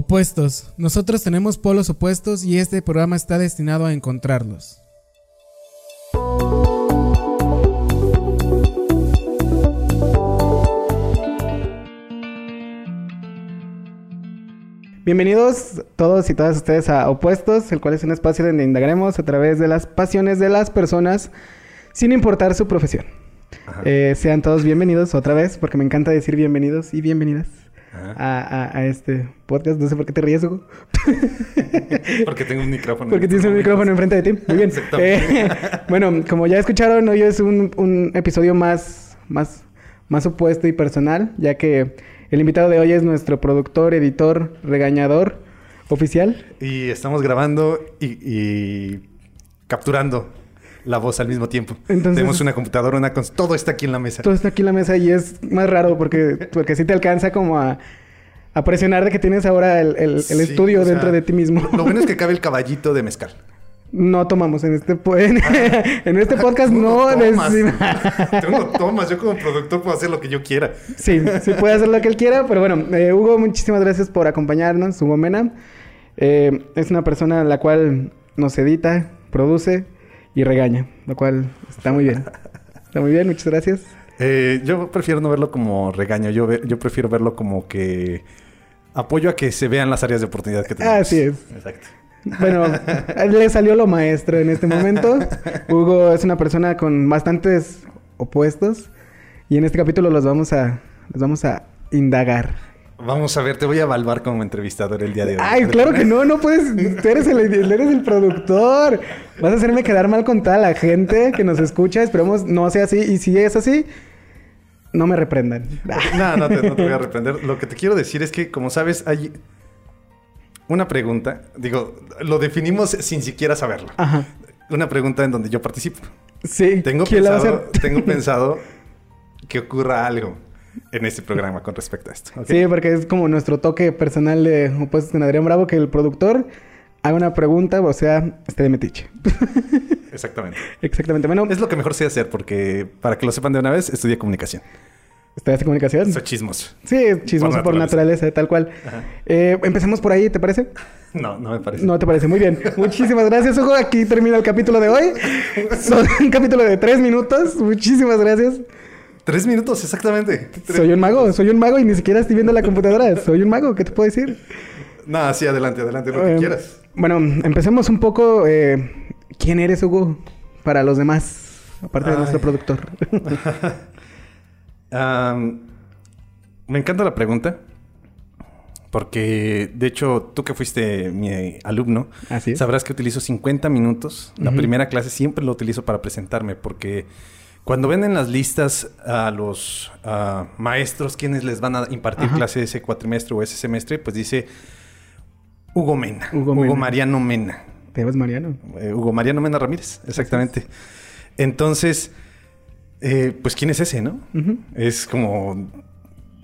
Opuestos. Nosotros tenemos polos opuestos y este programa está destinado a encontrarlos. Bienvenidos todos y todas ustedes a Opuestos, el cual es un espacio donde indagaremos a través de las pasiones de las personas sin importar su profesión. Eh, sean todos bienvenidos otra vez, porque me encanta decir bienvenidos y bienvenidas a, a, este podcast. No sé por qué te ríes, Hugo. porque tengo un micrófono. Porque tienes un micrófono enfrente de ti. Muy bien. Eh, bueno, como ya escucharon, hoy es un, un episodio más, más, más opuesto y personal, ya que el invitado de hoy es nuestro productor, editor, regañador oficial. Y estamos grabando y, capturando la voz al mismo tiempo. Tenemos una computadora, una todo está aquí en la mesa. Todo está aquí en la mesa y es más raro porque, porque sí te alcanza como a, presionar de que tienes ahora el, estudio dentro de ti mismo. Lo bueno es que cabe el caballito de mezcal. No tomamos en este en, este podcast no tomas. Tú no tomas, yo como productor puedo hacer lo que yo quiera. Sí, sí puede hacer lo que él quiera, pero bueno, eh, Hugo, muchísimas gracias por acompañarnos, Hugo Mena. Eh, es una persona la cual nos edita, produce y regaña, lo cual está muy bien. Está muy bien, muchas gracias. Eh, yo prefiero no verlo como regaño, yo, yo prefiero verlo como que apoyo a que se vean las áreas de oportunidad que tenemos. Así es. Exacto. Bueno, le salió lo maestro en este momento. Hugo es una persona con bastantes opuestos y en este capítulo los vamos a los vamos a indagar. Vamos a ver, te voy a evaluar como entrevistador el día de hoy. Ay, claro que no, no puedes, eres el, eres el productor. Vas a hacerme quedar mal con toda la gente que nos escucha. Esperemos no sea así. Y si es así, no me reprendan. No, no te, no te voy a reprender. Lo que te quiero decir es que, como sabes, hay una pregunta, digo, lo definimos sin siquiera saberlo. Ajá. Una pregunta en donde yo participo. Sí. Tengo pensado, tengo pensado que ocurra algo en este programa con respecto a esto. Sí, porque es como nuestro toque personal de opuestos con Adrián Bravo, que el productor haga una pregunta, o sea, esté de metiche. Exactamente. Exactamente. Bueno, es lo que mejor sé hacer, porque para que lo sepan de una vez, estudié comunicación. ¿Estudiaste comunicación? Soy chismos. Sí, chismoso por, naturaleza. tal cual. Eh, empecemos por ahí, ¿te parece? No, no me parece. No te parece. Muy bien. Muchísimas gracias, Hugo. Aquí termina el capítulo de hoy. Son un capítulo de tres minutos. Muchísimas gracias. Tres minutos, exactamente. soy un mago, soy un mago y ni siquiera estoy viendo la computadora. Soy un mago, ¿qué te puedo decir? No, sí, adelante, adelante, lo que eh, quieras. Bueno, empecemos un poco. Eh, ¿Quién eres, Hugo? Para los demás, aparte de nuestro productor. me encanta la pregunta. Porque, de hecho, tú que fuiste mi alumno, sabrás que utilizo 50 minutos. La primera clase siempre lo utilizo para presentarme, porque cuando ven en las listas a los maestros quienes les van a impartir clase ese cuatrimestre o ese semestre, pues dice Hugo Mena. Hugo, Mariano Mena. ¿Te llamas Mariano? Eh, Hugo Mariano Mena Ramírez, exactamente. Entonces, eh, pues ¿quién es ese, no? Es como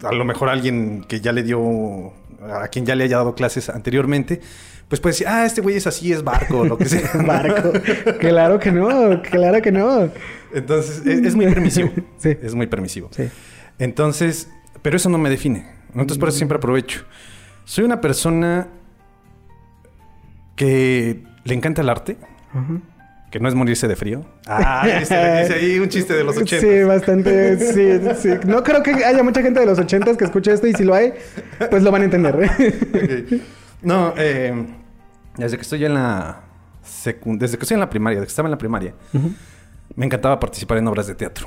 a lo mejor alguien que ya le dio, a quien ya le haya dado clases anteriormente, pues puede decir, ah, este güey es así, es barco, lo que sea. barco. claro que no, claro que no. Entonces, es, muy permisivo. sí. Es muy permisivo. Sí. Entonces, pero eso no me define. Entonces, por eso siempre aprovecho. Soy una persona que le encanta el arte. Ajá que no es morirse de frío. Ah, dice, ahí un chiste de los 80. Sí, bastante. Sí, sí. No creo que haya mucha gente de los 80 que escuche esto y si lo hay, pues lo van a entender. No, eh, desde que estoy en la desde que estoy en la primaria, desde que estaba en la primaria, me encantaba participar en obras de teatro.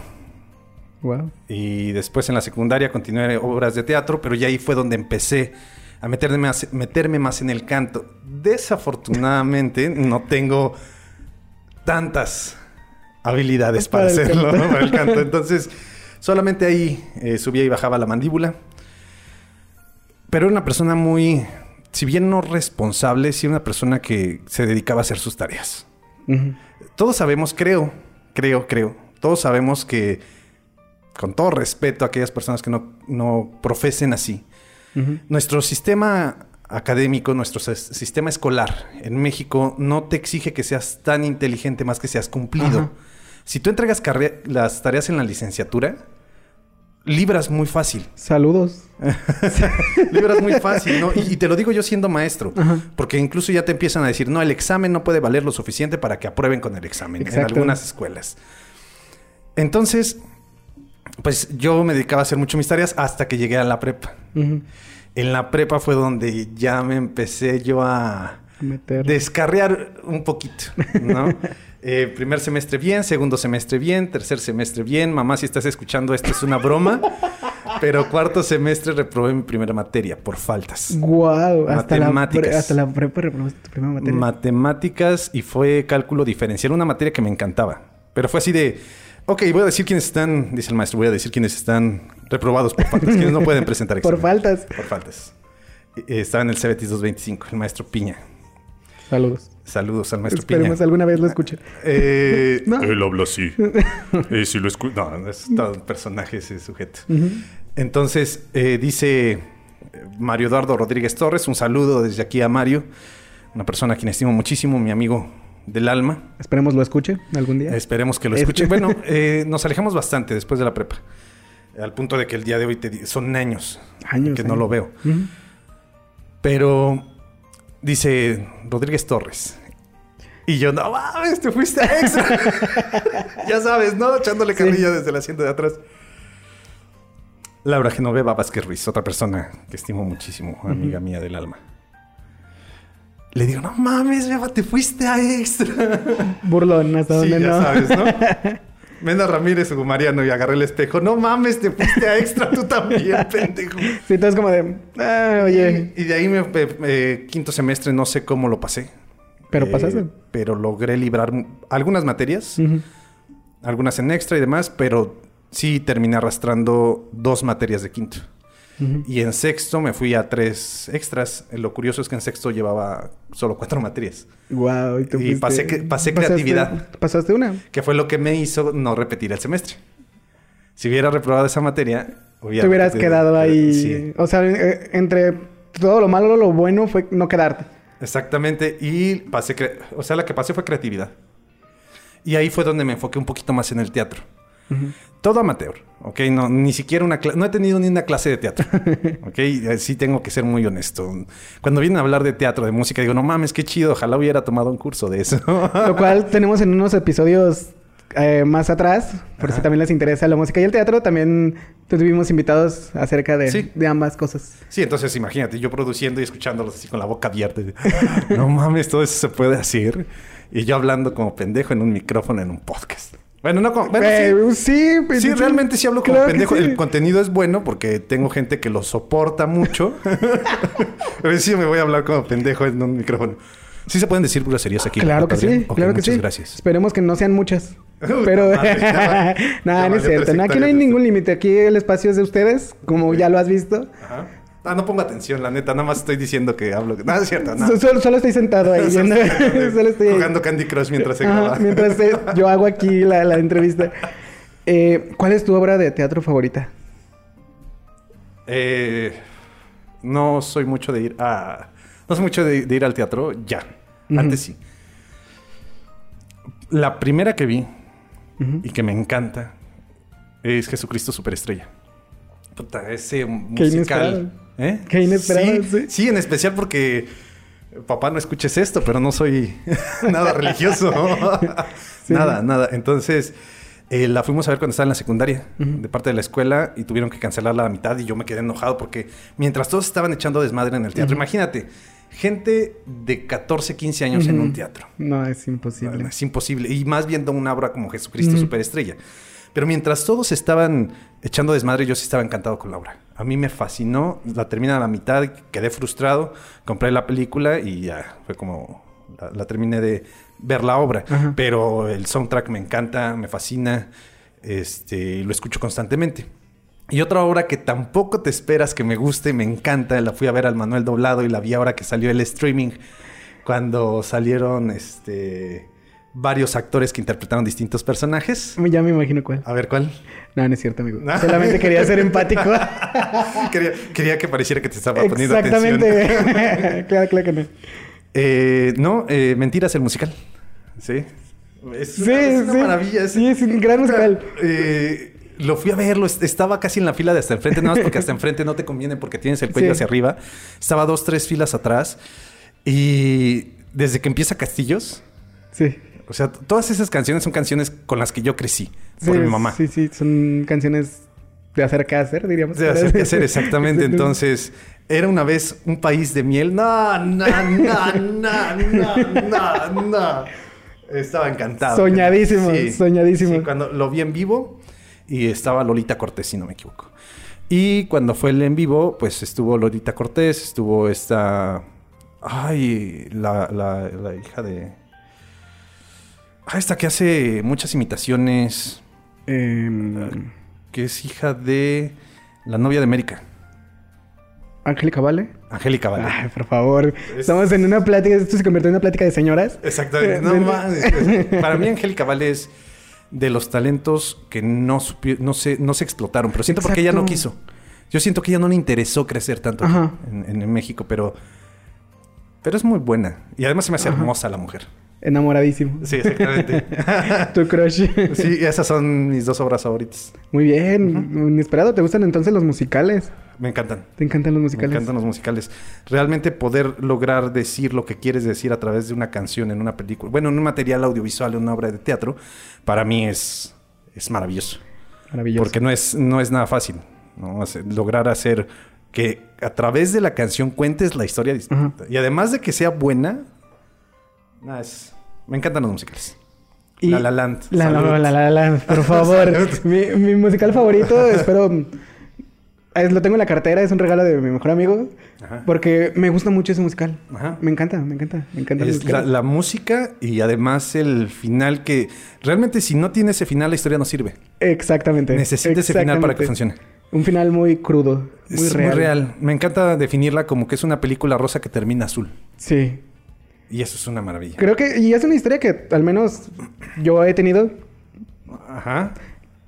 Wow. Y después en la secundaria continué obras de teatro, pero ya ahí fue donde empecé a meterme más, meterme más en el canto. Desafortunadamente no tengo tantas habilidades para, hacerlo, ¿no? Para el canto. Entonces, solamente ahí eh, subía y bajaba la mandíbula. Pero era una persona muy, si bien no responsable, sí una persona que se dedicaba a hacer sus tareas. Todos sabemos, creo, creo, creo, todos sabemos que, con todo respeto a aquellas personas que no, no profesen así, nuestro sistema académico, nuestro sistema escolar en México no te exige que seas tan inteligente más que seas cumplido. Si tú entregas las tareas en la licenciatura, libras muy fácil. Saludos. libras muy fácil, ¿no? Y, te lo digo yo siendo maestro, porque incluso ya te empiezan a decir, no, el examen no puede valer lo suficiente para que aprueben con el examen en algunas escuelas. Entonces, pues yo me dedicaba a hacer mucho mis tareas hasta que llegué a la prepa. En la prepa fue donde ya me empecé yo a descarriar un poquito, ¿no? Eh, primer semestre bien, segundo semestre bien, tercer semestre bien. Mamá, si estás escuchando esto es una broma. pero cuarto semestre reprobé mi primera materia por faltas. Wow, hasta Matemáticas. La hasta la prepa reprobaste tu primera materia. Matemáticas y fue cálculo diferencial, una materia que me encantaba. Pero fue así de, ok, voy a decir quiénes están, dice el maestro, voy a decir quiénes están reprobados por faltas, quienes no pueden presentar examen. por faltas. Por faltas. Eh, estaba en el CBT 225, el maestro Piña. Saludos. Saludos al maestro Esperemos alguna vez lo escuche. Eh, Él habla así. eh, si lo No, es todo un personaje ese sujeto. Entonces, eh, dice eh, Mario Eduardo Rodríguez Torres, un saludo desde aquí a Mario, una persona a quien estimo muchísimo, mi amigo del alma. Esperemos lo escuche algún día. Esperemos que lo escuche. bueno, nos alejamos bastante después de la prepa, al punto de que el día de hoy te, son años, años que no lo veo. Pero Dice Rodríguez Torres. Y yo, no mames, te fuiste a extra. ya sabes, ¿no? Echándole carrilla desde el asiento de atrás. Laura Genoveva Vázquez Ruiz, otra persona que estimo muchísimo, amiga mía del alma. Le digo, no mames, Beba, te fuiste a extra. Burlón, hasta donde ya sabes, ¿no? Menda Ramírez o Mariano y agarré el espejo. No mames, te fuiste a extra tú también, pendejo. Sí, entonces como de, ah, oye. Y, de ahí me, quinto semestre no sé cómo lo pasé. Pero eh, pasaste. Pero logré librar algunas materias, algunas en extra y demás, pero sí terminé arrastrando dos materias de quinto. Y en sexto me fui a tres extras. Lo curioso es que en sexto llevaba solo cuatro materias. Wow, y, pasé, pasé creatividad. ¿Pasaste una? Que fue lo que me hizo no repetir el semestre. Si hubiera reprobado esa materia, hubiera Te hubieras quedado ahí. O sea, eh, entre todo lo malo, lo bueno fue no quedarte. Exactamente. Y pasé, o sea, la que pasé fue creatividad. Y ahí fue donde me enfoqué un poquito más en el teatro. Todo amateur, ¿ok? No, ni siquiera una No he tenido ni una clase de teatro, ¿ok? Eh, sí tengo que ser muy honesto. Cuando vienen a hablar de teatro, de música, digo, no mames, qué chido, ojalá hubiera tomado un curso de eso. Lo cual tenemos en unos episodios eh, más atrás, por si también les interesa la música y el teatro, también tuvimos invitados acerca de, de, ambas cosas. Sí, entonces imagínate, yo produciendo y escuchándolos así con la boca abierta. no mames, todo eso se puede hacer. Y yo hablando como pendejo en un micrófono en un podcast. Bueno, no como. Bueno, sí, sí, realmente sí hablo como pendejo. El contenido es bueno porque tengo gente que lo soporta mucho. Pero sí me voy a hablar como pendejo en un micrófono. Sí se pueden decir groserías aquí. Claro que sí, claro que sí. gracias. Esperemos que no sean muchas. Pero... Nada, no es cierto. aquí no hay ningún límite. Aquí el espacio es de ustedes, como ya lo has visto. Ajá. Ah, no pongo atención, la neta. Nada más estoy diciendo que hablo. No, es cierto. No. Solo, estoy sentado ahí. solo, estoy... Jugando Candy Crush mientras se graba. Mientras yo hago aquí la, la entrevista. Eh, ¿Cuál es tu obra de teatro favorita? Eh, no soy mucho de ir a... No soy mucho de, ir al teatro ya. Antes sí. La primera que vi y que me encanta es Jesucristo Superestrella. Puta, ese musical... ¿Eh? Qué inesperado, sí, sí. en especial porque papá no escuches esto, pero no soy nada religioso. Nada, nada. Entonces, eh, la fuimos a ver cuando estaba en la secundaria, de parte de la escuela, y tuvieron que cancelarla a la mitad y yo me quedé enojado porque mientras todos estaban echando desmadre en el teatro, imagínate, gente de 14, 15 años en un teatro. No, es imposible. es imposible. Y más viendo una obra como Jesucristo Superestrella. Pero mientras todos estaban echando desmadre, yo sí estaba encantado con la obra. A mí me fascinó, la terminé a la mitad, quedé frustrado, compré la película y ya fue como la, terminé de ver la obra. Pero el soundtrack me encanta, me fascina, este, lo escucho constantemente. Y otra obra que tampoco te esperas que me guste, me encanta, la fui a ver al Manuel Doblado y la vi ahora que salió el streaming, cuando salieron este varios actores que interpretaron distintos personajes. Ya me imagino cuál. A ver, ¿cuál? No, no es cierto, amigo. Solamente quería ser empático. quería, que pareciera que te estaba poniendo atención. Exactamente. claro, claro que no. Eh, no, eh, Mentiras, el musical. Sí. Es, sí, una, maravilla. sí, es un gran musical. Eh, lo fui a verlo, estaba casi en la fila de hasta enfrente, nada más porque hasta enfrente no te conviene porque tienes el cuello hacia arriba. Estaba dos, tres filas atrás. Y desde que empieza Castillos. Sí. O sea, todas esas canciones son canciones con las que yo crecí por mi mamá. Sí, sí, son canciones de hacer que hacer, diríamos. De hacer que hacer, exactamente. Entonces, era una vez un país de miel. No, no, no, no, no, no, no. Estaba encantado. Soñadísimo, soñadísimo. Sí, cuando lo vi en vivo y estaba Lolita Cortés, si no me equivoco. Y cuando fue el en vivo, pues estuvo Lolita Cortés, estuvo esta. Ay, la, la, la hija de. Ah, esta que hace muchas imitaciones. Eh, que es hija de la novia de América. Angélica Vale. Angélica Vale. Ay, por favor. Estamos en una plática. Esto se convirtió en una plática de señoras. Exactamente. No, Para mí, Angélica Vale es de los talentos que no, no, se, no se explotaron. Pero siento porque ella no quiso. Yo siento que ella no le interesó crecer tanto en, México, pero. Pero es muy buena. Y además se me hace hermosa la mujer. Enamoradísimo. Sí, exactamente. tu crush. sí, esas son mis dos obras favoritas. Muy bien. Inesperado. ¿Te gustan entonces los musicales? Me encantan. ¿Te encantan los musicales? Me encantan los musicales. Realmente poder lograr decir lo que quieres decir a través de una canción en una película, bueno, en un material audiovisual, en una obra de teatro, para mí es, es maravilloso. Maravilloso. Porque no es, no es nada fácil. ¿no? lograr hacer que a través de la canción cuentes la historia Y además de que sea buena, me encantan los musicales. la La Land. La, la, la, Land, por favor. mi, mi, musical favorito, espero. Lo tengo en la cartera, es un regalo de mi mejor amigo. Porque me gusta mucho ese musical. Me encanta, me encanta, me encanta. Es la, música y además el final que realmente si no tiene ese final la historia no sirve. Exactamente. Necesita ese final para que funcione. Un final muy crudo, muy es real. Muy real. Me encanta definirla como que es una película rosa que termina azul. Sí. Y eso es una maravilla. Creo que, y es una historia que al menos yo he tenido. Ajá.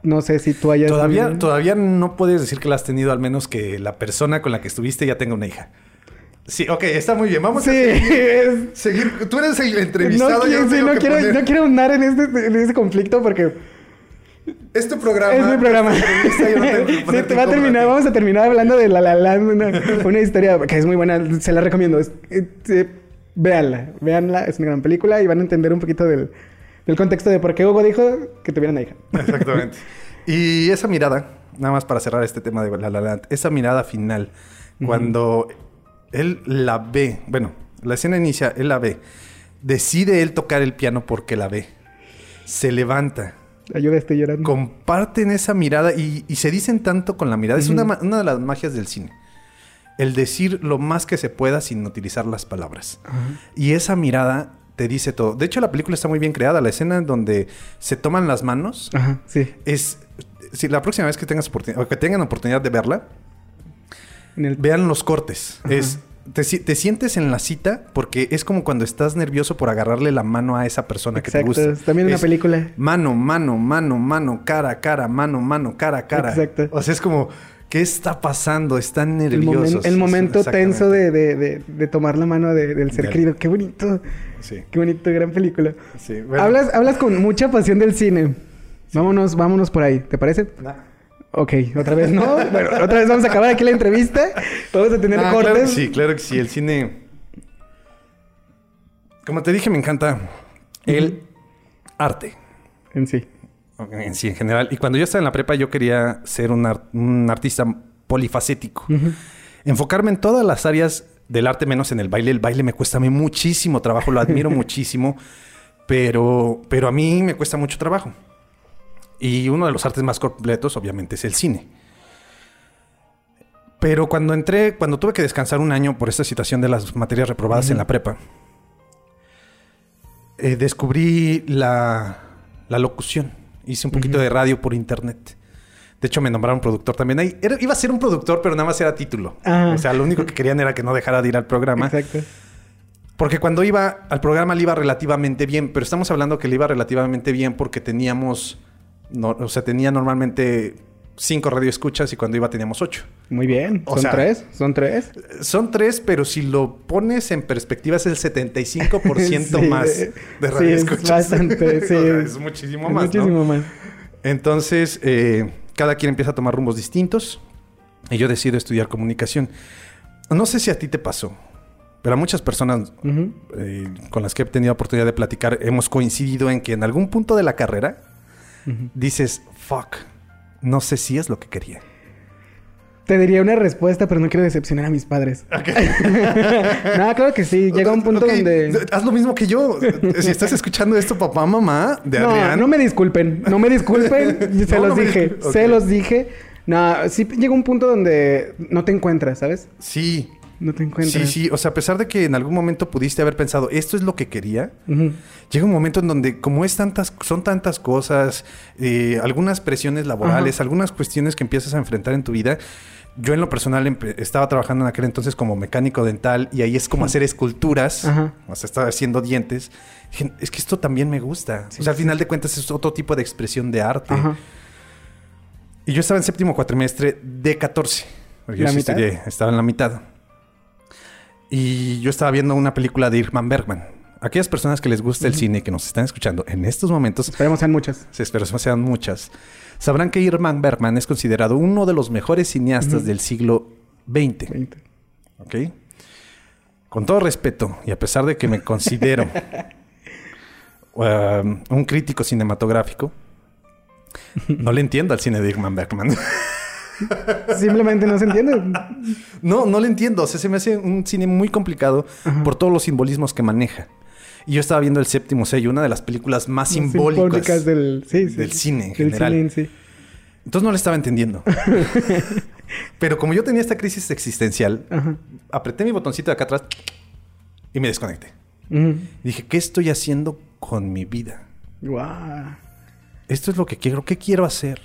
No sé si tú hayas... Todavía, todavía no puedes decir que la has tenido, al menos que la persona con la que estuviste ya tenga una hija. Sí, ok, está muy bien. Vamos a seguir, Tú eres el entrevistado. No, quiero, no, quiero, no quiero andar en este, en este conflicto porque... Es tu programa. Es mi programa. sí, te va a terminar, vamos a terminar hablando de La La Land, una, historia que es muy buena, se la recomiendo. Es, véanla, véanla, es una gran película y van a entender un poquito del, contexto de por qué Hugo dijo que tuviera una hija. Exactamente. y esa mirada, nada más para cerrar este tema de La La Land, esa mirada final, cuando él la ve, bueno, la escena inicia, él la ve, decide él tocar el piano porque la ve, se levanta. Ayuda, estoy llorando. Comparten esa mirada y, se dicen tanto con la mirada. Es una, una de las magias del cine el decir lo más que se pueda sin utilizar las palabras. Y esa mirada te dice todo. De hecho, la película está muy bien creada. La escena en donde se toman las manos Ajá, sí. es... Si la próxima vez que tengas oportunidad, o que tengan oportunidad de verla, vean los cortes. Es te, sientes en la cita porque es como cuando estás nervioso por agarrarle la mano a esa persona que te gusta. También una película. Mano, mano, mano, mano, cara, cara, mano, mano, cara, cara. Exacto. O sea, es como ¿Qué está pasando? Están nerviosos. El, momento tenso de, tomar la mano del ser querido. Qué bonito. Sí. Qué bonito, gran película. Sí, hablas, hablas con mucha pasión del cine. Vámonos, vámonos por ahí. ¿Te parece? Ok, otra vez no. bueno, otra vez vamos a acabar aquí la entrevista. Vamos a tener cortes. sí, claro que sí. El cine. Como te dije, me encanta el arte. En sí. En sí, en general. Y cuando yo estaba en la prepa, yo quería ser un, artista polifacético. Enfocarme en todas las áreas del arte, menos en el baile. El baile me cuesta a mí muchísimo trabajo, lo admiro muchísimo, pero, pero a mí me cuesta mucho trabajo. Y uno de los artes más completos, obviamente, es el cine. Pero cuando entré, cuando tuve que descansar un año por esta situación de las materias reprobadas en la prepa, eh, descubrí la, la locución. Hice un poquito de radio por internet. De hecho, me nombraron productor también. Ahí iba a ser un productor, pero nada más era título. O sea, lo único que querían era que no dejara de ir al programa. Exacto. Porque cuando iba al programa le iba relativamente bien, pero estamos hablando que le iba relativamente bien porque teníamos, o sea, tenía normalmente cinco radioescuchas y cuando iba teníamos ocho. Muy bien. ¿Son tres? ¿Son tres? Son tres, pero si lo pones en perspectiva es el 75% más de radioescuchas. Sí, es bastante, sí. es muchísimo más, Muchísimo más. Entonces, eh, cada quien empieza a tomar rumbos distintos y yo decido estudiar comunicación. No sé si a ti te pasó, pero a muchas personas eh, con las que he tenido oportunidad de platicar hemos coincidido en que en algún punto de la carrera dices, fuck, no sé si es lo que quería. Te diría una respuesta, pero no quiero decepcionar a mis padres. no, claro que sí. Llega un punto donde. Haz lo mismo que yo. Si estás escuchando esto, papá, mamá, de No, no me disculpen. No me disculpen. se los dije. Se los dije. No, sí llega un punto donde no te encuentras, ¿sabes? Sí. No te encuentras. Sí, sí. O sea, a pesar de que en algún momento pudiste haber pensado, esto es lo que quería, llega un momento en donde, como es tantas, son tantas cosas, eh, algunas presiones laborales, algunas cuestiones que empiezas a enfrentar en tu vida. Yo en lo personal estaba trabajando en aquel entonces como mecánico dental y ahí es como hacer esculturas, o sea, estaba haciendo dientes. es que esto también me gusta. o sea, al final de cuentas es otro tipo de expresión de arte. Y yo estaba en séptimo cuatrimestre de 14. ¿La mitad? estaba en la mitad. Y yo estaba viendo una película de Irman Bergman. Aquellas personas que les gusta el cine que nos están escuchando en estos momentos. Esperemos sean muchas. Sí, esperemos sean muchas. Sabrán que Irman Bergman es considerado uno de los mejores cineastas del siglo XX. ¿Ok? Con todo respeto, y a pesar de que me considero um, un crítico cinematográfico, no le entiendo al cine de Irman Bergman. Simplemente no se entiende. No, no le entiendo. O sea, se me hace un cine muy complicado por todos los simbolismos que maneja. Y yo estaba viendo El Séptimo Sello, una de las películas más simbólicas, del, cine en general. Entonces no le estaba entendiendo. Pero como yo tenía esta crisis existencial, apreté mi botoncito de acá atrás y me desconecté. dije, ¿qué estoy haciendo con mi vida? Esto es lo que quiero. ¿Qué quiero hacer?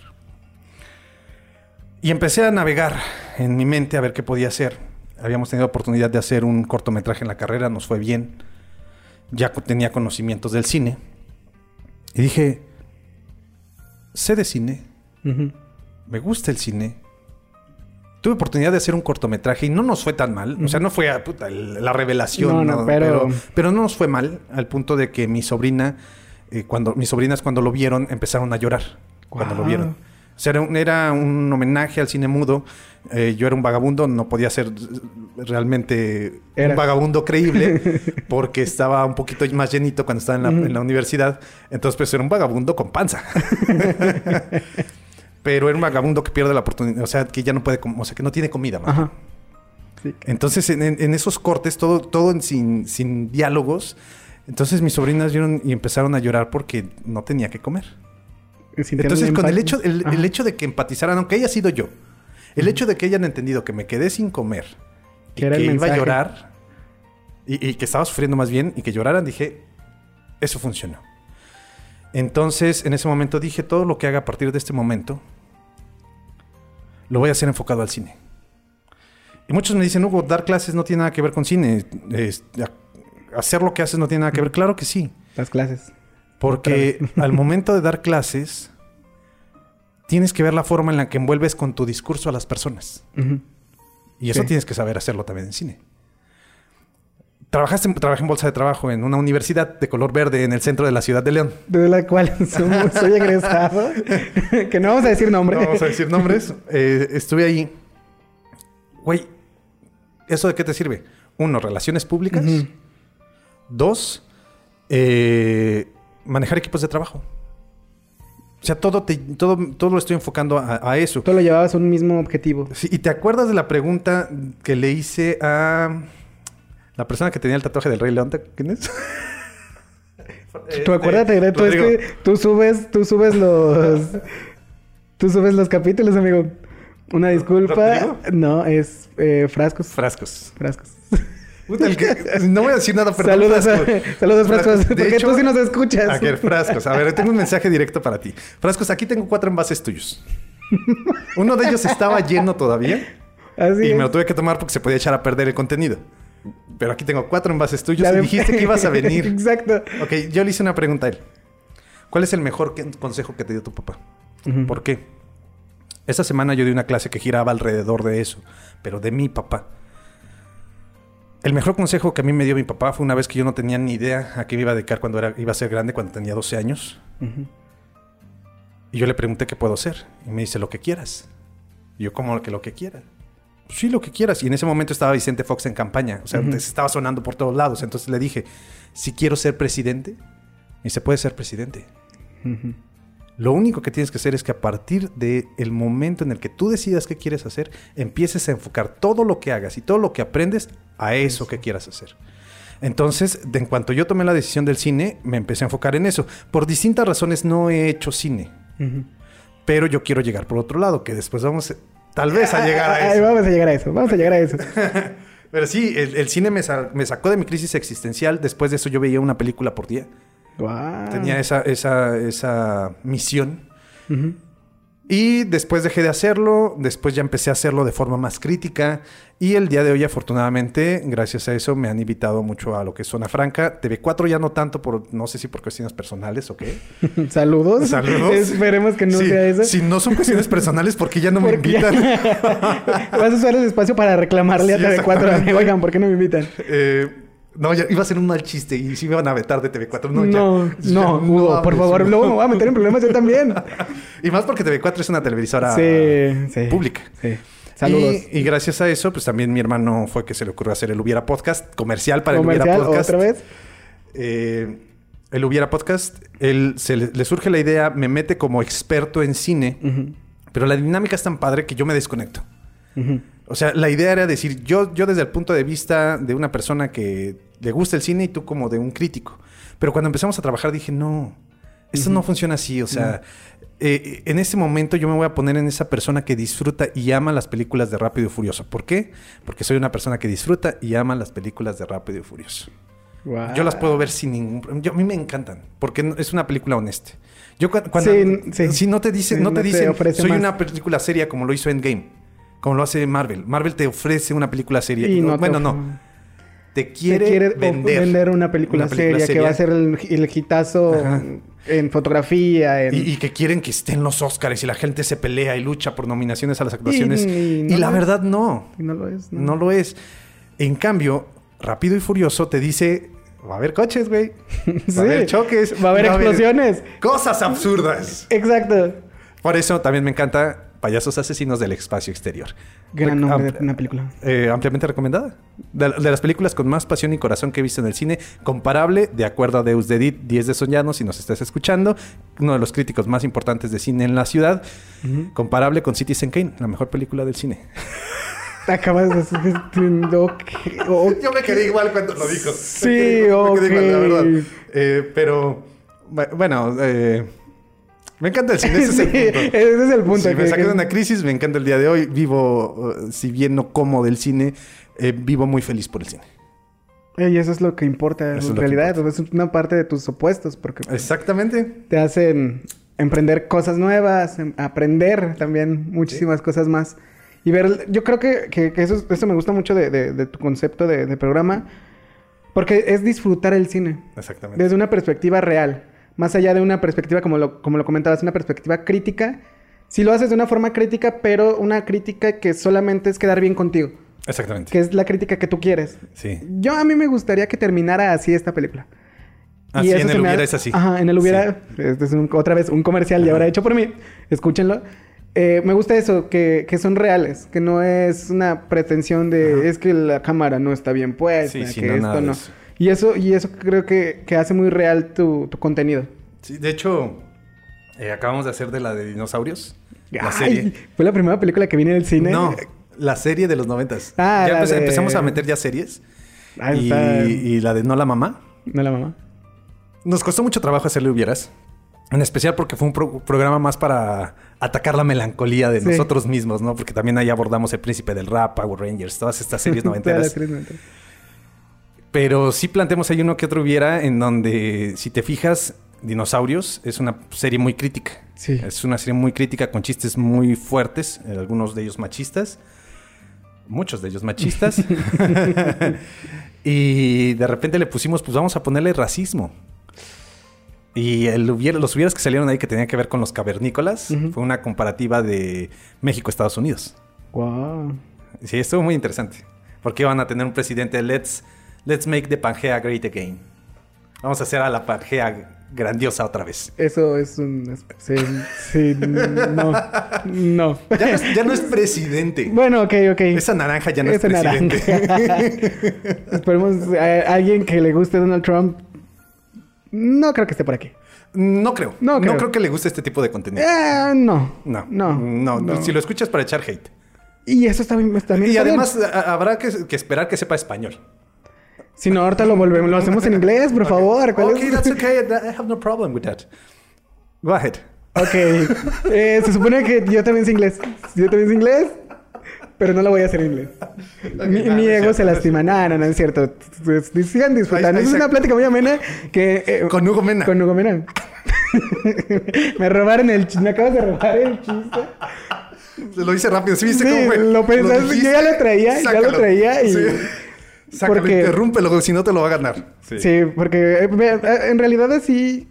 Y empecé a navegar en mi mente a ver qué podía hacer. Habíamos tenido oportunidad de hacer un cortometraje en la carrera, nos fue bien. Ya tenía conocimientos del cine. Y dije, sé de cine, me gusta el cine. Tuve oportunidad de hacer un cortometraje y no nos fue tan mal. O sea, no fue la revelación, pero... pero... no nos fue mal al punto de que mi sobrina, eh, cuando mis sobrinas cuando lo vieron empezaron a llorar cuando lo vieron. O sea, era un, homenaje al cine mudo. Eh, yo era un vagabundo, no podía ser realmente un vagabundo creíble porque estaba un poquito más llenito cuando estaba en la, universidad. Entonces, pues era un vagabundo con panza. Pero era un vagabundo que pierde la oportunidad, o sea, que ya no puede, o sea, que no tiene comida. Entonces, en, esos cortes, todo, todo sin, sin diálogos, entonces mis sobrinas vieron y empezaron a llorar porque no tenía que comer. Entonces, con el hecho, el, hecho de que empatizaran, aunque haya sido yo, el hecho de que hayan entendido que me quedé sin comer y que iba a llorar y, que estaba sufriendo más bien y que lloraran, dije, eso funcionó. Entonces, en ese momento dije, todo lo que haga a partir de este momento, lo voy a hacer enfocado al cine. Y muchos me dicen, Hugo, dar clases no tiene nada que ver con cine. hacer lo que haces no tiene nada que ver. Claro que sí. Las clases. Porque al momento de dar clases, tienes que ver la forma en la que envuelves con tu discurso a las personas. Y eso tienes que saber hacerlo también en cine. Trabajaste, trabajé en bolsa de trabajo en una universidad de color verde en el centro de la ciudad de León. De la cual soy egresado. que no vamos a decir nombres. No vamos a decir nombres. Eh, estuve ahí. Güey, ¿eso de qué te sirve? Uno, relaciones públicas. Dos, eh, manejar equipos de trabajo. O sea, todo, todo, todo lo estoy enfocando a, eso. Todo lo llevabas a un mismo objetivo. Sí, y te acuerdas de la pregunta que le hice a la persona que tenía el tatuaje del Rey León. ¿Quién es? Tú acuérdate, de tú, es que tú subes, tú subes los. tú subes los capítulos, amigo. Una disculpa. No, es eh, frascos. Frascos. Frascos no voy a decir nada, pero saludos, saludos frascos, porque tú sí nos escuchas. A ver, frascos. A ver, tengo un mensaje directo para ti. Frascos, aquí tengo cuatro envases tuyos. Uno de ellos estaba lleno todavía. y me lo tuve que tomar porque se podía echar a perder el contenido. Pero aquí tengo cuatro envases tuyos y dijiste que ibas a venir. Exacto. Ok, yo le hice una pregunta a él. ¿Cuál es el mejor consejo que te dio tu papá? ¿Por qué? Esta semana yo di una clase que giraba alrededor de eso, pero de mi papá. El mejor consejo que a mí me dio mi papá fue una vez que yo no tenía ni idea a qué me iba a dedicar cuando era, iba a ser grande, cuando tenía 12 años. Y yo le pregunté qué puedo hacer. Y me dice, lo que quieras. Y yo, ¿cómo que lo que quiera? sí, lo que quieras. Y en ese momento estaba Vicente Fox en campaña. O sea, estaba sonando por todos lados. Entonces le dije, si quiero ser presidente, y se puede ser presidente. Lo único que tienes que hacer es que a partir del el momento en el que tú decidas qué quieres hacer, empieces a enfocar todo lo que hagas y todo lo que aprendes a eso que quieras hacer. Entonces, de, en cuanto yo tomé la decisión del cine, me empecé a enfocar en eso. Por distintas razones no he hecho cine. Pero yo quiero llegar por otro lado, que después vamos tal vez a llegar a eso. vamos a llegar a eso, vamos a llegar a eso. pero sí, el, cine me, me, sacó de mi crisis existencial. Después de eso yo veía una película por día. Tenía esa, esa, esa misión. Y después dejé de hacerlo, después ya empecé a hacerlo de forma más crítica y el día de hoy afortunadamente, gracias a eso, me han invitado mucho a lo que es Zona Franca. TV4 ya no tanto por, no sé si por cuestiones personales o qué. Saludos. Saludos. Esperemos que no sea eso. Si no son cuestiones personales, ¿por qué ya no me invitan? Vas a usar el espacio para reclamarle a TV4. Oigan, ¿por qué no me invitan? Eh, no, ya iba a ser un mal chiste y sí me van a vetar de TV4. No, no, no, Hugo, por favor, luego me voy a meter en problemas yo también. y más porque TV4 es una televisora pública. Sí. Saludos. Y, gracias a eso, pues también mi hermano fue que se le ocurrió hacer el Hubiera Podcast, comercial para el Hubiera Podcast. ¿Otra vez? Eh, el Hubiera Podcast, él se le, surge la idea, me mete como experto en cine, pero la dinámica es tan padre que yo me desconecto. O sea, la idea era decir, yo, yo desde el punto de vista de una persona que le gusta el cine y tú como de un crítico. Pero cuando empezamos a trabajar dije, no, esto no funciona así. O sea, eh, en ese momento yo me voy a poner en esa persona que disfruta y ama las películas de Rápido y Furioso. ¿Por qué? Porque soy una persona que disfruta y ama las películas de Rápido y Furioso. Yo las puedo ver sin ningún yo, a mí me encantan porque es una película honesta. Yo cuando si no te dicen, no te dicen soy una película seria como lo hizo Endgame como lo hace Marvel. Marvel te ofrece una película seria. Y no bueno, no. Te quiere, vender, una película, seria, que va a ser el, el hitazo en fotografía. Y, que quieren que estén los Oscars y la gente se pelea y lucha por nominaciones a las actuaciones. Y, la verdad no. No lo es. No. lo es. En cambio, Rápido y Furioso te dice Va a haber coches, güey. Va a haber choques. Va a haber explosiones. cosas absurdas. Exacto. Por eso también me encanta Payasos Asesinos del Espacio Exterior. Gran nombre de una película. Eh, ampliamente recomendada. De, las películas con más pasión y corazón que he visto en el cine, comparable, de acuerdo a Deus Dedit, 10 de Soñano, si nos estás escuchando, uno de los críticos más importantes de cine en la ciudad, comparable con Citizen Kane, la mejor película del cine. Acabas de decir... Yo me quedé igual cuando lo dijo. Sí, ok. Me quedé igual, la verdad. Eh, pero, bueno, eh, me encanta el cine, ese es el punto. Ese es el punto. Si me saqué de una crisis, me encanta el día de hoy. Vivo, uh, si bien no como del cine, eh, vivo muy feliz por el cine. Y eso es lo que importa en realidad. Es una parte de tus opuestos. Porque pues, Exactamente. Te hacen emprender cosas nuevas, em, aprender también muchísimas cosas más. Y ver, yo creo que, que, eso, eso, me gusta mucho de, de, tu concepto de, de programa. Porque es disfrutar el cine. Exactamente. Desde una perspectiva real más allá de una perspectiva, como lo, como lo comentabas, una perspectiva crítica. Si lo haces de una forma crítica, pero una crítica que solamente es quedar bien contigo. Exactamente. Que es la crítica que tú quieres. Sí. Yo a mí me gustaría que terminara así esta película. Así ah, en el hubiera es así. Ajá, en el hubiera. Este es otra vez un comercial y ahora hecho por mí. Escúchenlo. Eh, me gusta eso, que, que, son reales, que no es una pretensión de es que la cámara no está bien puesta, que esto no. Y eso, y eso creo que, hace muy real tu, contenido. Sí, de hecho, eh, acabamos de hacer de la de dinosaurios. La serie. Fue la primera película que vine en el cine. No, la serie de los noventas. Ah, ya empezamos a meter ya series. Ah, y, y, la de No la mamá. No la mamá. Nos costó mucho trabajo hacerle hubieras. En especial porque fue un programa más para atacar la melancolía de nosotros mismos, ¿no? Porque también ahí abordamos El Príncipe del Rap, Power Rangers, todas estas series noventeras. Pero sí planteamos ahí uno que otro hubiera en donde, si te fijas, Dinosaurios es una serie muy crítica. Sí. Es una serie muy crítica con chistes muy fuertes, algunos de ellos machistas. Muchos de ellos machistas. y de repente le pusimos, pues vamos a ponerle racismo. Y el los hubieras que salieron ahí que tenían que ver con los cavernícolas fue una comparativa de México-Estados Unidos. Wow. Sí, estuvo muy interesante. Porque iban a tener un presidente Let's Let's make the Pangea great again. Vamos a hacer a la Pangea grandiosa otra vez. Eso es un... Sí, sí no. No. Ya no, es, presidente. Bueno, ok, ok. Esa naranja ya no es presidente. Esperemos a alguien que le guste Donald Trump. No creo que esté por aquí. No creo. No creo, que le guste este tipo de contenido. Eh, no. No. No. No. Si lo escuchas para echar hate. Y eso está, está bien. Y además habrá que, esperar que sepa español. Si no, ahorita lo volvemos, lo hacemos en inglés, por favor. Ok, that's okay. I have no problem with that. Go ahead. Ok. Eh, se supone que yo también sé inglés. Yo también sé inglés, pero no lo voy a hacer en inglés. mi, ego se lastima. No, no, no es cierto. Sigan disfrutando. es una plática muy amena que... Eh, con Hugo Mena. Con Hugo Mena. me robaron el. Me acabas de robar el chiste. Lo hice rápido. ¿Sí viste cómo fue? Lo pensaste. yo ya lo traía. Ya lo traía y... Sí. Sácalo, porque... interrúmpelo, si no te lo va a ganar. Sí, porque eh, eh, en realidad así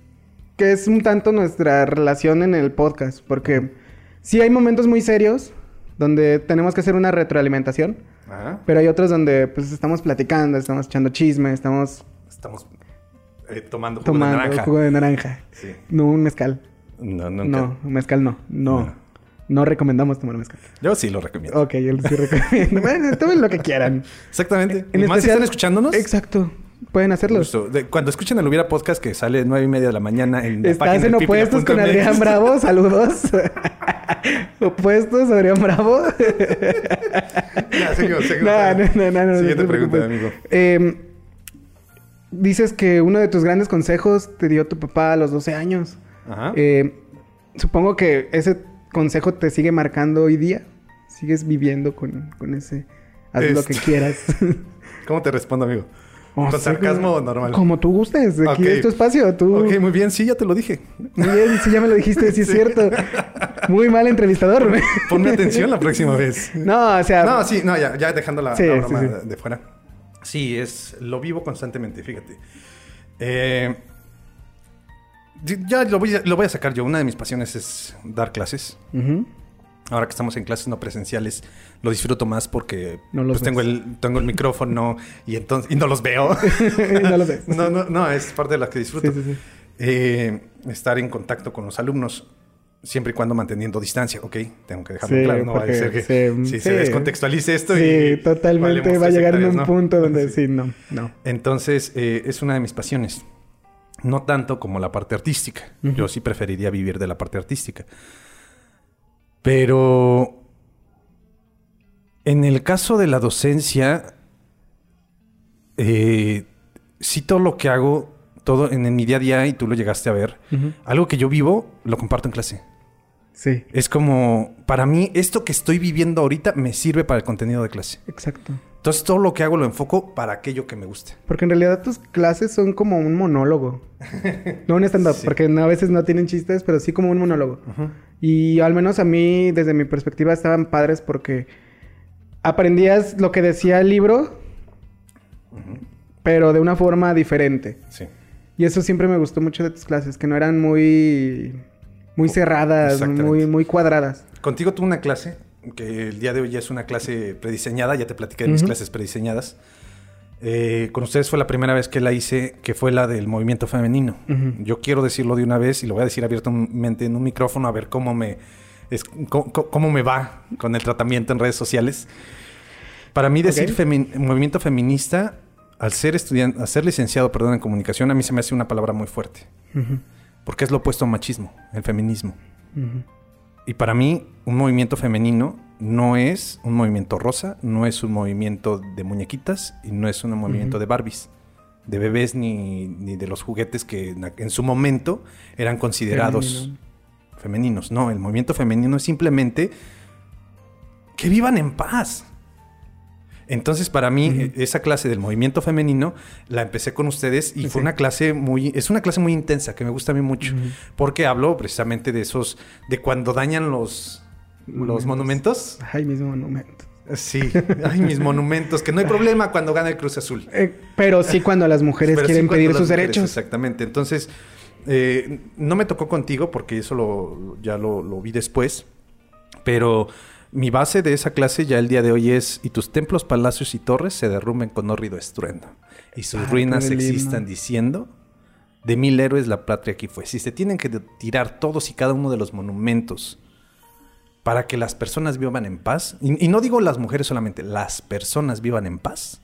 que es un tanto nuestra relación en el podcast. Porque sí hay momentos muy serios donde tenemos que hacer una retroalimentación. Ajá. Pero hay otros donde pues estamos platicando, estamos echando chisme, estamos... Estamos eh, tomando jugo de naranja. jugo de naranja. Sí. No un mezcal. No, no. No, un mezcal no. No. no. Recomendamos tomar mezcal. Yo sí lo recomiendo. Ok, yo sí recomiendo. bueno, tomen lo que quieran. Exactamente. En más si están escuchándonos. Exacto. Pueden hacerlo. cuando escuchen el Hubiera Podcast que sale nueve y media de la mañana en la Estás en Opuestos con Adrián Bravo. Saludos. opuestos, Adrián Bravo. ya, seguimos, seguimos. No, no, no, no, Siguiente pregunta, amigo. Eh, dices que uno de tus grandes consejos te dio tu papá a los 12 años. Ajá. Eh, supongo que ese consejo te sigue marcando hoy día. Sigues viviendo con, con ese... Haz lo que quieras. ¿Cómo te respondo, amigo? ¿Con sarcasmo normal? Como tú gustes. Aquí es tu espacio. Tú... Ok, muy bien. Sí, ya te lo dije. Muy bien. Sí, ya me lo dijiste. Sí, es cierto. Muy mal entrevistador. Ponme atención la próxima vez. No, o sea... No, sí. No, ya, ya dejando la, broma de, fuera. Sí, es... Lo vivo constantemente, fíjate. Eh... Ya lo voy, a, lo voy a sacar yo. Una de mis pasiones es dar clases. Ahora que estamos en clases no presenciales, lo disfruto más porque pues, tengo, el, tengo el micrófono y entonces y no los veo. no los ves. no, no, no, es parte de la que disfruto. Eh, estar en contacto con los alumnos siempre y cuando manteniendo distancia, ¿ok? Tengo que dejarlo claro, no va a ser que se, se descontextualice esto sí, totalmente va a llegar en un punto donde sí, no, no. Entonces, eh, es una de mis pasiones. No tanto como la parte artística. Yo sí preferiría vivir de la parte artística. Pero en el caso de la docencia, eh, sí todo lo que hago, todo en, mi día a día, y tú lo llegaste a ver, algo que yo vivo, lo comparto en clase. Sí. Es como, para mí, esto que estoy viviendo ahorita me sirve para el contenido de clase. Exacto. Entonces todo lo que hago lo enfoco para aquello que me guste. Porque en realidad tus clases son como un monólogo. no un stand-up, porque a veces no tienen chistes, pero sí como un monólogo. Y al menos a mí, desde mi perspectiva, estaban padres porque aprendías lo que decía el libro, pero de una forma diferente. Sí. Y eso siempre me gustó mucho de tus clases, que no eran muy, muy cerradas, muy, muy cuadradas. Contigo tuve una clase que el día de hoy ya es una clase prediseñada, ya te platiqué de mis clases prediseñadas. Eh, con ustedes fue la primera vez que la hice, que fue la del movimiento femenino. Yo quiero decirlo de una vez y lo voy a decir abiertamente en un micrófono a ver cómo me, cómo, me va con el tratamiento en redes sociales. Para mí decir movimiento feminista, al ser estudiante, al ser licenciado, perdón, en comunicación, a mí se me hace una palabra muy fuerte. Porque es lo opuesto al machismo, el feminismo. Y para mí, un movimiento femenino no es un movimiento rosa, no es un movimiento de muñequitas y no es un movimiento de Barbies, de bebés ni, de los juguetes que en, su momento eran considerados femeninos. No, el movimiento femenino es simplemente que vivan en paz. Entonces, para mí, esa clase del movimiento femenino la empecé con ustedes y fue una clase muy, es una clase muy intensa que me gusta a mí mucho, porque hablo precisamente de esos, de cuando dañan los, los monumentos. Ay, mis monumentos. Sí, ay, mis monumentos, que no hay problema cuando gana el Cruz Azul. Eh, pero sí cuando las mujeres quieren pedir sus derechos. Exactamente. Entonces, eh, no me tocó contigo porque eso lo, ya lo, lo vi después, pero mi base de esa clase ya el día de hoy es, y tus templos, palacios y torres se derrumben con hórrido estruendo, y sus ruinas existan diciendo, de mil héroes la patria aquí fue. Si se tienen que tirar todos y cada uno de los monumentos para que las personas vivan en paz, y, no digo las mujeres solamente, las personas vivan en paz,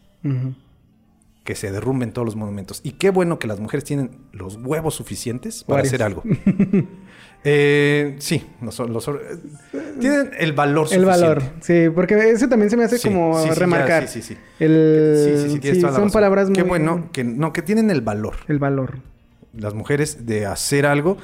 que se derrumben todos los monumentos. Y qué bueno que las mujeres tienen los huevos suficientes para hacer algo. Eh, sí, tienen el valor suficiente. El valor, sí, porque eso también se me hace como remarcar. sí, sí, sí. sí, sí, sí son palabras muy... Qué bueno que, no, que tienen el valor. El valor. Las mujeres de hacer algo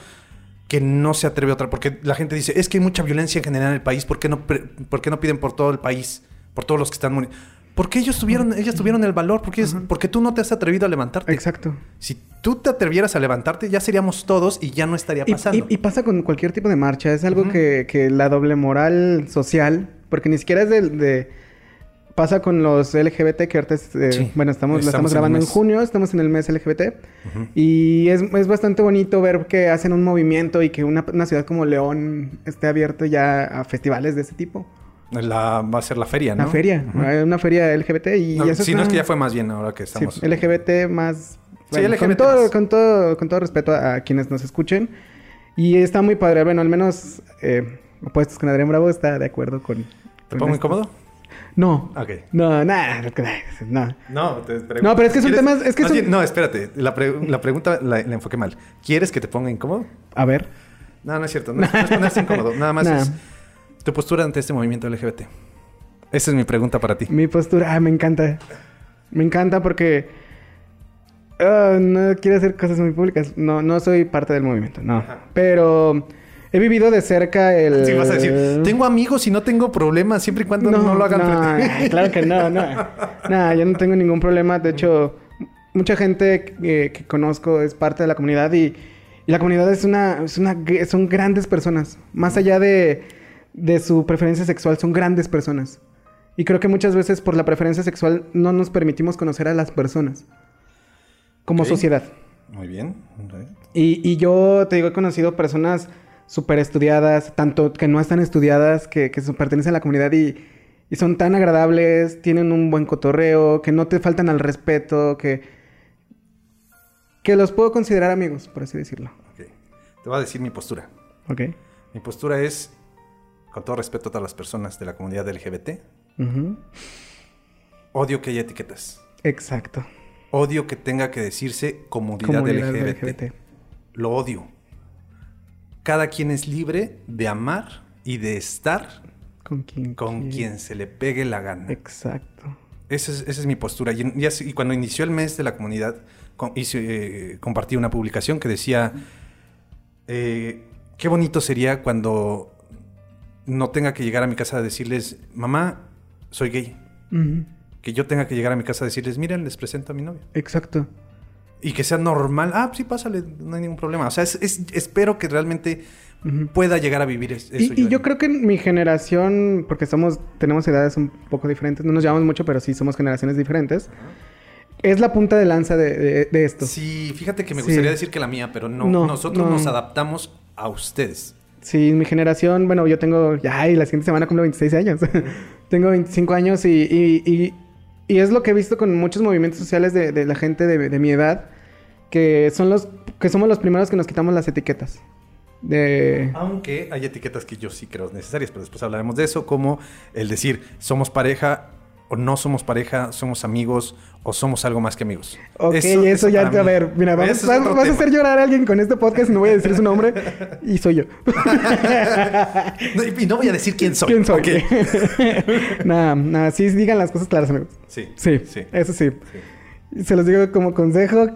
que no se atreve a otra. Porque la gente dice, es que hay mucha violencia en general en el país, ¿por qué no, por qué no piden por todo el país? Por todos los que están muriendo. Porque ellos tuvieron, ellas tuvieron el valor, porque, porque tú no te has atrevido a levantarte. Exacto. Si tú te atrevieras a levantarte, ya seríamos todos y ya no estaría pasando. Y, pasa con cualquier tipo de marcha. Es algo que, que, la doble moral social, porque ni siquiera es de, pasa con los LGBT que ahorita eh, bueno estamos, lo estamos grabando en, junio estamos en el mes LGBT y es, es, bastante bonito ver que hacen un movimiento y que una, una, ciudad como León esté abierta ya a festivales de ese tipo la, va a ser la feria, ¿no? La feria, una feria LGBT y no, Si no es que ya fue más bien ahora que estamos. Sí, LGBT más. sí, LGBT con, todo, con todo, con todo respeto a, quienes nos escuchen. Y está muy padre. Bueno, al menos eh, opuestos con Adrián Bravo está de acuerdo con. ¿Te pongo incómodo? No. Ok. No, nada. No. No, te no, pero es que es un tema. Es que No, espérate. La, la pregunta la, la, enfoqué mal. ¿Quieres que te ponga incómodo? A ver. No, no es cierto. No, no es ponerse incómodo. Nada más es tu postura ante este movimiento LGBT. Esa es mi pregunta para ti. Mi postura, ah, me encanta. Me encanta porque ah, no quiero hacer cosas muy públicas. No, no soy parte del movimiento, no. Pero he vivido de cerca el. Sí, vas a decir, tengo amigos y no tengo problemas siempre y cuando no, lo hagan. No, claro que no, no. No, yo no tengo ningún problema. De hecho, mucha gente que, conozco es parte de la comunidad y, y la comunidad es una, es una, son grandes personas. Más allá de de su preferencia sexual son grandes personas. Y creo que muchas veces por la preferencia sexual no nos permitimos conocer a las personas como sociedad. Muy bien. Y, yo te digo, he conocido personas súper estudiadas, tanto que no están estudiadas, que, que pertenecen a la comunidad y, y, son tan agradables, tienen un buen cotorreo, que no te faltan al respeto, que, que los puedo considerar amigos, por así decirlo. Te voy a decir mi postura. Ok. Mi postura es con todo respeto a todas las personas de la comunidad LGBT, odio que haya etiquetas. Exacto. Odio que tenga que decirse comunidad, LGBT. Lo odio. Cada quien es libre de amar y de estar con quien, con quien se le pegue la gana. Exacto. Esa es, mi postura. Y, cuando inició el mes de la comunidad, eh, compartí una publicación que decía, eh, qué bonito sería cuando no tenga que llegar a mi casa a decirles, mamá, soy gay. Que yo tenga que llegar a mi casa a decirles, miren, les presento a mi novia. Exacto. Y que sea normal. Ah, sí, pásale, no hay ningún problema. O sea, espero que realmente pueda llegar a vivir eso. Y yo, creo que en mi generación, porque somos, tenemos edades un poco diferentes, no nos llamamos mucho, pero sí somos generaciones diferentes. Es la punta de lanza de, esto. Sí, fíjate que me gustaría decir que la mía, pero no. nosotros nos adaptamos a ustedes. Sí, mi generación, bueno, yo tengo, ya, y la siguiente semana cumplo 26 años. tengo 25 años y, y, y, es lo que he visto con muchos movimientos sociales de, de la gente de, de, mi edad, que son los, que somos los primeros que nos quitamos las etiquetas. De... Aunque hay etiquetas que yo sí creo necesarias, pero después hablaremos de eso, como el decir, somos pareja o no somos pareja, somos amigos o somos algo más que amigos. Ok, eso, ya, a ver, mira, vas, a hacer llorar a alguien con este podcast y no voy a decir su nombre y soy yo. y no voy a decir quién soy. ¿Quién soy? nada, nada, sí digan las cosas claras, amigos. Sí. Sí, sí. eso sí. Se los digo como consejo,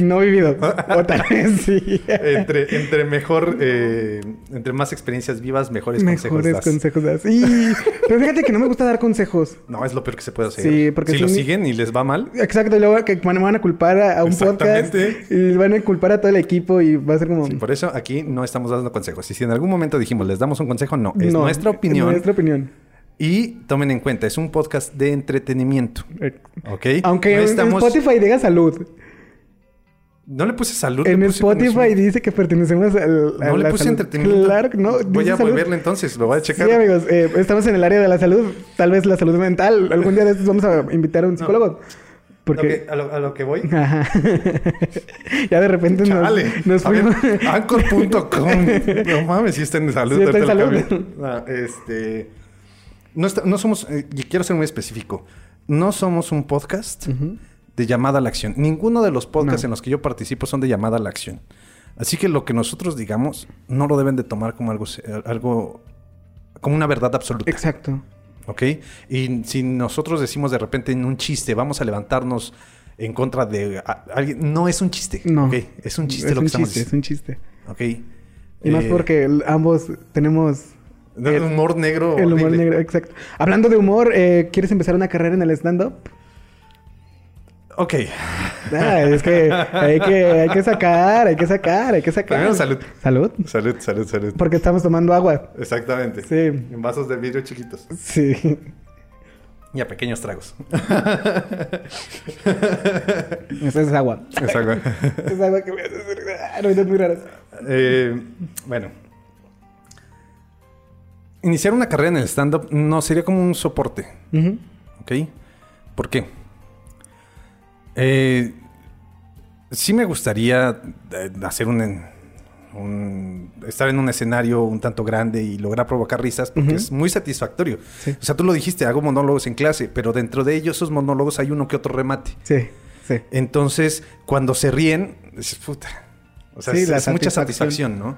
no vivido. O tal vez sí. entre, entre mejor, eh, entre más experiencias vivas, mejores, consejos das. consejos das. pero fíjate que no me gusta dar consejos. No, es lo peor que se puede hacer. Sí, porque si lo siguen y les va mal. Exacto, y luego que van, van a culpar a, un podcast y van a culpar a todo el equipo y va a ser como. por eso aquí no estamos dando consejos. Y si en algún momento dijimos les damos un consejo, no, es nuestra opinión. Es nuestra opinión. Y tomen en cuenta, es un podcast de entretenimiento. ¿Ok? Aunque estamos... en Spotify diga salud. No le puse salud. En Spotify dice que pertenecemos al. no le puse entretenimiento. Claro, no. Voy a volverle entonces, lo voy a checar. Sí, amigos, eh, estamos en el área de la salud. Tal vez la salud mental. Algún día de estos vamos a invitar a un psicólogo. Porque... a, lo, que voy. Ajá. ya de repente nos, fuimos... Anchor.com. no mames, si está en salud. Sí está en salud. Ah, este... No, no somos... Eh, y quiero ser muy específico. No somos un podcast de llamada a la acción. Ninguno de los podcasts en los que yo participo son de llamada a la acción. Así que lo que nosotros digamos no lo deben de tomar como algo, algo como una verdad absoluta. Exacto. ¿Ok? Y si nosotros decimos de repente en un chiste, vamos a levantarnos en contra de alguien, no es un chiste. No. Es un chiste es lo que estamos diciendo. Es un chiste. Ok. Y más eh, porque ambos tenemos... El humor negro. El humor negro, exacto. Hablando de humor, eh, ¿quieres empezar una carrera en el stand-up? Ok. Ah, es que hay, que hay que sacar, hay que sacar, hay que sacar. Primero salud. Salud. Salud, salud, salud. Porque estamos tomando agua. Exactamente. Sí. En vasos de vidrio chiquitos. Sí. Y a pequeños tragos. Esa es agua. Es agua. es agua que me hace hacer muy raras. Eh, bueno. Iniciar una carrera en el stand-up no sería como un soporte. ¿Ok? ¿Por qué? Eh, sí me gustaría eh, hacer un, estar en un escenario un tanto grande y lograr provocar risas porque es muy satisfactorio. O sea, tú lo dijiste, hago monólogos en clase, pero dentro de ellos esos monólogos hay uno que otro remate. Sí, sí. Entonces, cuando se ríen, es puta. O sea, es, mucha satisfacción, ¿no?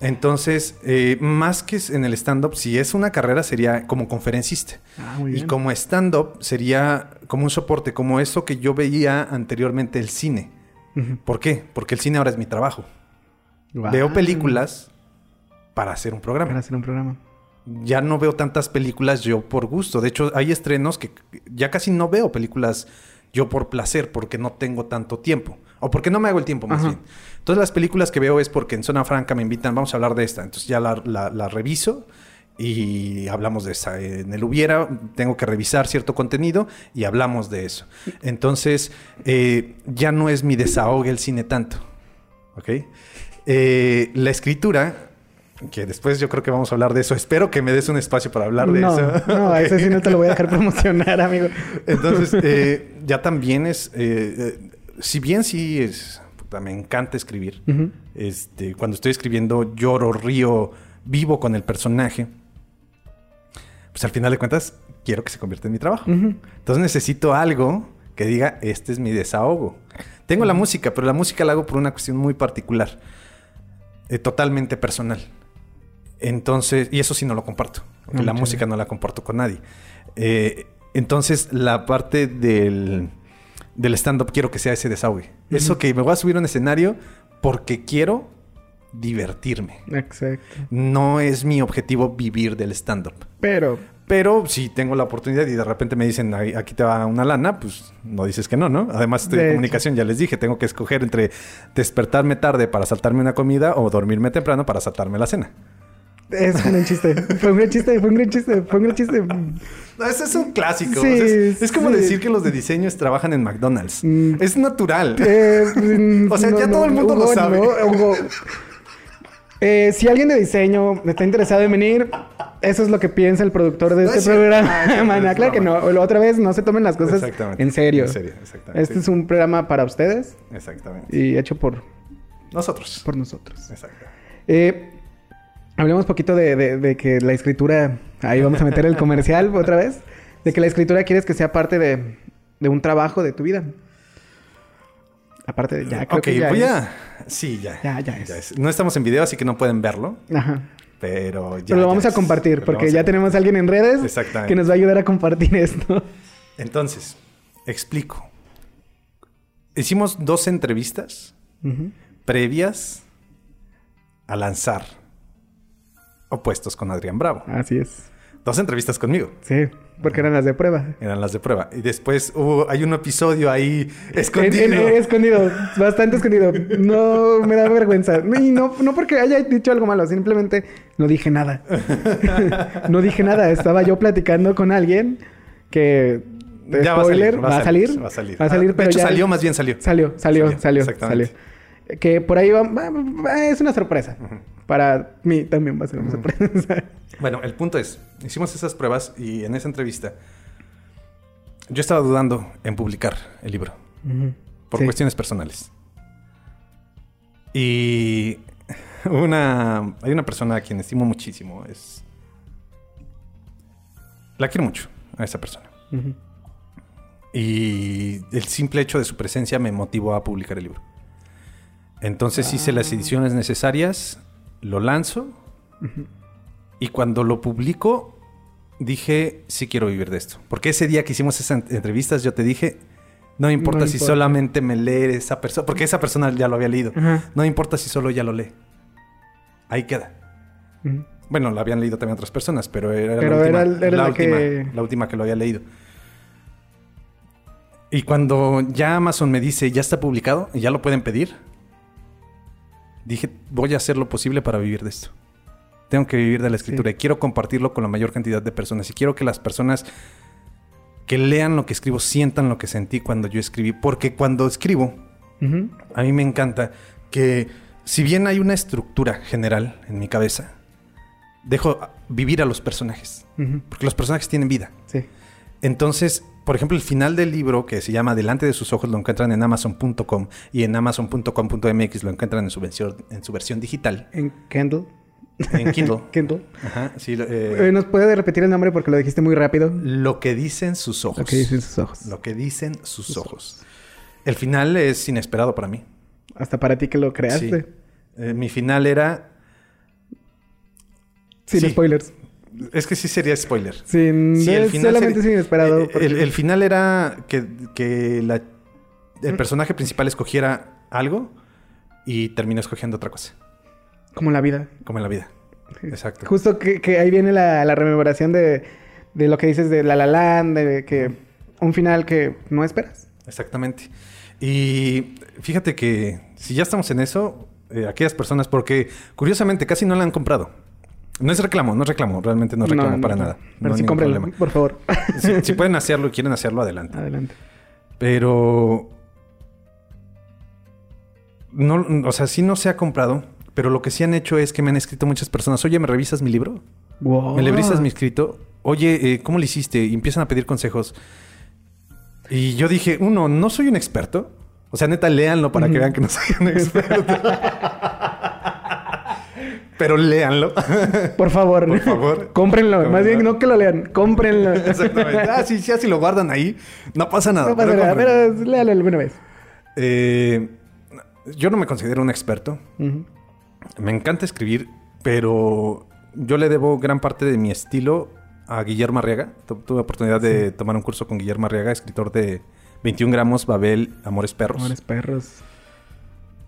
Entonces, eh, más que en el stand-up, si es una carrera, sería como conferencista. Ah, muy bien. Y como stand-up sería como un soporte, como eso que yo veía anteriormente el cine. ¿Por qué? Porque el cine ahora es mi trabajo. Veo películas para hacer un programa. Para hacer un programa. Ya no veo tantas películas yo por gusto. De hecho, hay estrenos que ya casi no veo películas yo por placer, porque no tengo tanto tiempo. O porque no me hago el tiempo, más bien. Entonces, las películas que veo es porque en Zona Franca me invitan, vamos a hablar de esta. Entonces, ya la, reviso y hablamos de esa. En el hubiera, tengo que revisar cierto contenido y hablamos de eso. Entonces, eh, ya no es mi desahogue el cine tanto. ¿Ok? Eh, la escritura que después yo creo que vamos a hablar de eso. Espero que me des un espacio para hablar de eso. No, a ese sí no te lo voy a dejar promocionar, amigo. Entonces, eh, ya también es, si bien sí es, me encanta escribir, este, cuando estoy escribiendo lloro, río, vivo con el personaje, pues al final de cuentas quiero que se convierta en mi trabajo. Entonces necesito algo que diga, este es mi desahogo. Tengo la música, pero la música la hago por una cuestión muy particular, eh, totalmente personal. Entonces, y eso sí no lo comparto, porque la música no la comparto con nadie. Eh, entonces, la parte del del stand-up quiero que sea ese desahogue. Eso que me voy a subir a un escenario porque quiero divertirme. Exacto. No es mi objetivo vivir del stand-up. Pero... Pero si tengo la oportunidad y de repente me dicen, aquí te va una lana, pues no dices que no, ¿no? Además estoy de, comunicación, ya les dije, tengo que escoger entre despertarme tarde para saltarme una comida o dormirme temprano para saltarme la cena. Es un gran chiste. Fue un gran chiste, fue un gran chiste, fue un gran chiste. No, ese es un clásico. es, como decir que los de diseños trabajan en McDonald's. Mm. Es natural. Eh, o sea, ya todo el mundo lo sabe. Eh, si alguien de diseño está interesado en venir, eso es lo que piensa el productor de este programa. Ah, claro que no. Otra vez, no se tomen las cosas en serio. En serio, exactamente. Este es un programa para ustedes. Exactamente. Y hecho por... Nosotros. Por nosotros. Exacto. Eh, Hablemos poquito de, que la escritura, ahí vamos a meter el comercial otra vez, de que la escritura quieres que sea parte de, un trabajo de tu vida. Aparte de ya, creo que ya voy a... Sí, ya. Ya, ya es. No estamos en video, así que no pueden verlo. Ajá. Pero ya. Pero lo vamos a compartir, porque ya tenemos a alguien en redes que nos va a ayudar a compartir esto. Entonces, explico. Hicimos dos entrevistas previas a lanzar opuestos con Adrián Bravo. Así es. Dos entrevistas conmigo. Sí, porque eran las de prueba. Eran las de prueba. Y después hubo, hay un episodio ahí escondido. escondido, bastante escondido. No me da vergüenza. Y no, no porque haya dicho algo malo, simplemente no dije nada. no dije nada. Estaba yo platicando con alguien que ya spoiler, va a salir. Va a salir. Va a salir, pero de hecho, salió, más bien salió. Salió, salió, salió. salió, Que por ahí va, es una sorpresa para mí también va a ser una sorpresa. bueno, el punto es, hicimos esas pruebas y en esa entrevista yo estaba dudando en publicar el libro. Por cuestiones personales. Y una, hay una persona a quien estimo muchísimo. Es. La quiero mucho a esa persona. Y el simple hecho de su presencia me motivó a publicar el libro. Entonces hice las ah. ediciones necesarias, lo lanzo. Y cuando lo publico, dije, sí quiero vivir de esto. Porque ese día que hicimos esas entrevistas, yo te dije, no importa si solamente me lee esa persona, porque esa persona ya lo había leído. No importa si solo ya lo lee. Ahí queda. Bueno, lo habían leído también otras personas, pero era, la, última, la, última, la última que lo había leído. Y cuando ya Amazon me dice, ya está publicado y ya lo pueden pedir, dije, voy a hacer lo posible para vivir de esto. Tengo que vivir de la escritura y quiero compartirlo con la mayor cantidad de personas. Y quiero que las personas que lean lo que escribo sientan lo que sentí cuando yo escribí. Porque cuando escribo, a mí me encanta que si bien hay una estructura general en mi cabeza, dejo vivir a los personajes. Porque los personajes tienen vida. Sí. Entonces, por ejemplo, el final del libro, que se llama Delante de sus ojos, lo encuentran en amazon.com y en amazon.com.mx lo encuentran en su, versión, en su versión digital. En Kindle. En Kindle. Kindle. Ajá, sí, eh, eh, ¿Nos puede repetir el nombre porque lo dijiste muy rápido? Lo que dicen sus ojos. Lo que dicen sus ojos. Lo que dicen sus, ojos. El final es inesperado para mí. Hasta para ti que lo creaste. Eh, mi final era... Sin spoilers. Es que sí sería spoiler. Sin, sí, el final solamente sin inesperado. Eh, el, final era que, el personaje principal escogiera algo y terminó escogiendo otra cosa. Como la vida. Como en la vida. Exacto. Justo que, ahí viene la, rememoración de, lo que dices de La La Land, de que un final que no esperas. Exactamente. Y fíjate que si ya estamos en eso, eh, aquellas personas, porque curiosamente casi no la han comprado. No es reclamo, no es reclamo, realmente no es reclamo para nada. Pero sí cómprenlo, por favor. Si, pueden hacerlo y quieren hacerlo, adelante. Adelante. Pero. No, o sea, sí no se ha comprado, pero lo que sí han hecho es que me han escrito muchas personas. Oye, ¿me revisas mi libro? ¿Me revisas mi escrito? Oye, eh, ¿cómo lo hiciste? Y empiezan a pedir consejos. Y yo dije, uno, no soy un experto. O sea, neta, léanlo para que vean que no soy un experto. Pero léanlo. Por favor. Por favor. Cómprenlo. Más bien, no que lo lean, cómprenlo. Exactamente. Ah, sí, sí, si lo guardan ahí, no pasa nada. No pasa nada, pero léalo alguna vez. Eh, yo no me considero un experto. Me encanta escribir, pero yo le debo gran parte de mi estilo a Guillermo Arriaga. Tuve oportunidad de tomar un curso con Guillermo Arriaga, escritor de 21 gramos, Babel, Amores Perros. Amores Perros.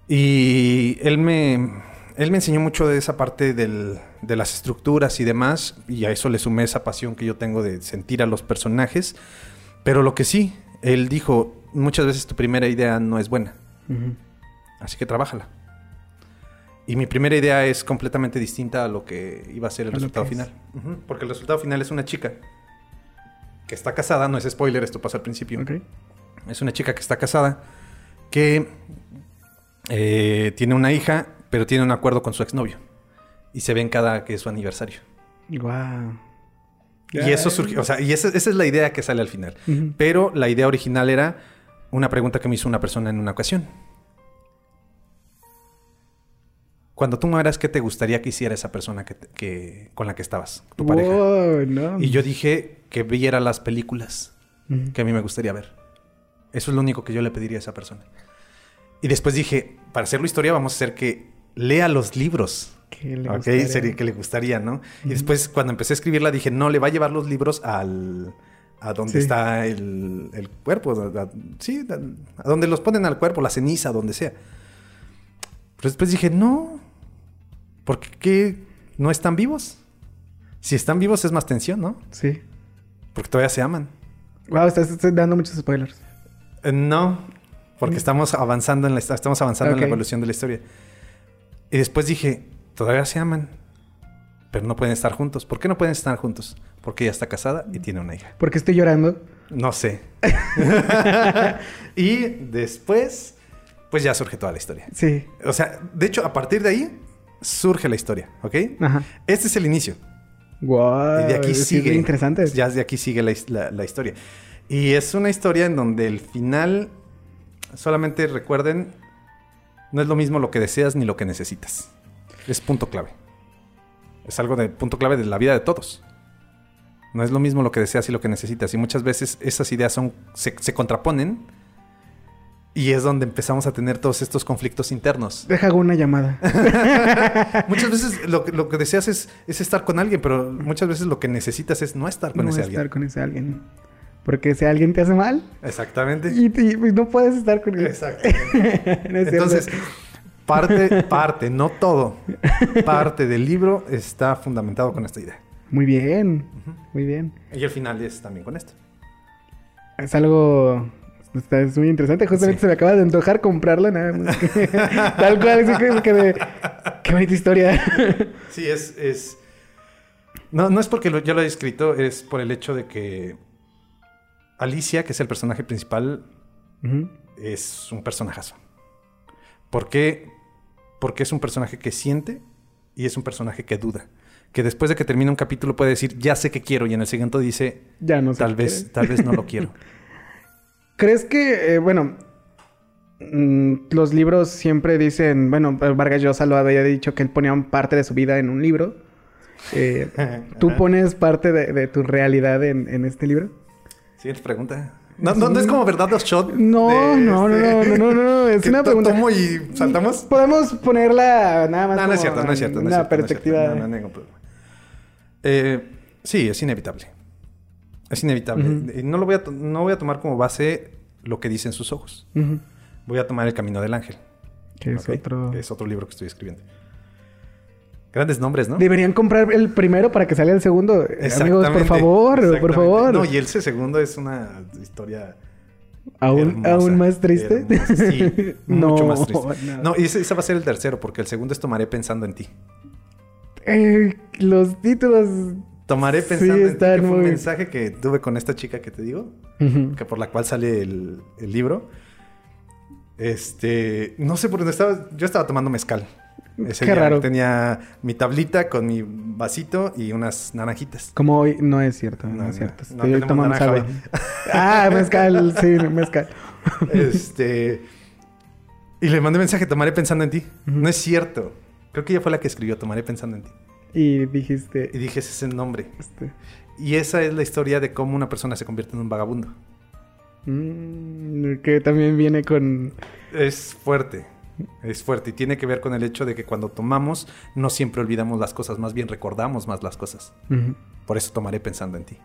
Y él me él me enseñó mucho de esa parte de las estructuras y demás, y a eso le sumé esa pasión que yo tengo de sentir a los personajes. Pero lo que sí, él dijo, muchas veces tu primera idea no es buena. Así que trabájala. Y mi primera idea es completamente distinta a lo que iba a ser el resultado final. Porque el resultado final es una chica que está casada, no es spoiler, esto pasa al principio. Es una chica que está casada, que eh, tiene una hija pero tiene un acuerdo con su exnovio. Y se ven cada que es su aniversario. Wow. Y eso surgió, o sea, y esa, es la idea que sale al final. Pero la idea original era una pregunta que me hizo una persona en una ocasión. Cuando tú mueras, ¿qué te gustaría que hiciera esa persona que, con la que estabas, tu pareja? Y yo dije que viera las películas que a mí me gustaría ver. Eso es lo único que yo le pediría a esa persona. Y después dije, para hacerlo historia, vamos a hacer que lea los libros. Que le gustaría. Sería que le gustaría, ¿no? Y después, cuando empecé a escribirla, dije, no, le va a llevar los libros al... A donde está el, el cuerpo, sí, a, donde los ponen al cuerpo, la ceniza, donde sea. Pero después dije, no, porque qué? no están vivos. Si están vivos es más tensión, ¿no? Sí. Porque todavía se aman. Wow, estás, dando muchos spoilers. Eh, no, porque mm. estamos avanzando en la, estamos avanzando en la evolución de la historia. Y después dije, todavía se aman, pero no pueden estar juntos. ¿Por qué no pueden estar juntos? Porque ella está casada y tiene una hija. ¿Por qué estoy llorando? No sé. y después, pues ya surge toda la historia. Sí. O sea, de hecho, a partir de ahí surge la historia, ¿ok? Ajá. Este es el inicio. Wow. Y de aquí sigue. interesante. Ya de aquí sigue la, historia. Y es una historia en donde el final, solamente recuerden, no es lo mismo lo que deseas ni lo que necesitas. Es punto clave. Es algo de punto clave de la vida de todos. No es lo mismo lo que deseas y lo que necesitas. Y muchas veces esas ideas son, se, se contraponen y es donde empezamos a tener todos estos conflictos internos. Deja una llamada. muchas veces lo, lo que deseas es, es, estar con alguien, pero muchas veces lo que necesitas es no estar con no ese estar alguien. con ese alguien. Porque ese alguien te hace mal. Exactamente. Y, y no puedes estar con él. Exactamente. No Entonces, parte, parte, no todo, parte del libro está fundamentado con esta idea. Muy bien. Muy bien. Y el final es también con esto. Es algo. Es muy interesante. Justamente Sí. se me acaba de antojar comprarla nada más. Tal cual, así que me. Qué bonita historia. Sí, es. es... No, no es porque lo- yo lo he escrito, es por el hecho de que Alicia, que es el personaje principal, es un personajazo. ¿Por qué? Porque es un personaje que siente y es un personaje que duda. Que después de que termina un capítulo puede decir, ya sé que quiero, y en el siguiente dice, Ya no sé. tal vez, quieres. tal vez no lo quiero. ¿Crees que, eh, bueno, mm, los libros siempre dicen, bueno, Vargas Llosa lo había dicho que él ponía parte de su vida en un libro. Eh, ¿Tú pones parte de, de tu realidad en, en este libro? Siguiente pregunta. No, no, no es como verdad los shot. No, de no, no, este- no, no, no, no, es una pregunta. tomo y saltamos. Podemos ponerla nada más No, no es cierto, no es cierto. No es una perspectiva. No, no, no ningún problema. Eh, sí, es inevitable. Es inevitable. Ujú. Y no lo voy a, no voy a tomar como base lo que dicen sus ojos. Ujú. Voy a tomar El Camino del Ángel. Que es ¿ok? otro... Es otro libro que estoy escribiendo. Grandes nombres, ¿no? Deberían comprar el primero para que salga el segundo. Amigos, por favor, por favor. No, y el segundo es una historia ¿Aún, hermosa, ¿Aún más triste? hermosa. Sí, No, mucho más triste. no. No, y ese, ese va a ser el tercero, porque el segundo es Tomaré pensando en ti. Eh, los títulos... Tomaré Sí, pensando en ti, que fue un muy- mensaje que tuve con esta chica que te digo, que por la cual sale el, el libro. Este, no sé por dónde estaba, yo estaba tomando mezcal. Ese Qué día. raro. Tenía mi tablita con mi vasito y unas naranjitas. Como hoy, no es cierto, no, No, es cierto. no Estoy tomando. Ah, mezcal, sí, mezcal. Este. Y le mandé mensaje, tomaré pensando en ti. No es cierto. Creo que ella fue la que escribió, tomaré pensando en ti. Y dijiste, Y dije, ese es el nombre. este, Y esa es la historia de cómo una persona se convierte en un vagabundo. mm, que también viene con... Es fuerte. Es fuerte. Y tiene que ver con el hecho de que cuando tomamos, no siempre olvidamos las cosas, más bien recordamos más las cosas. Por eso tomaré pensando en ti.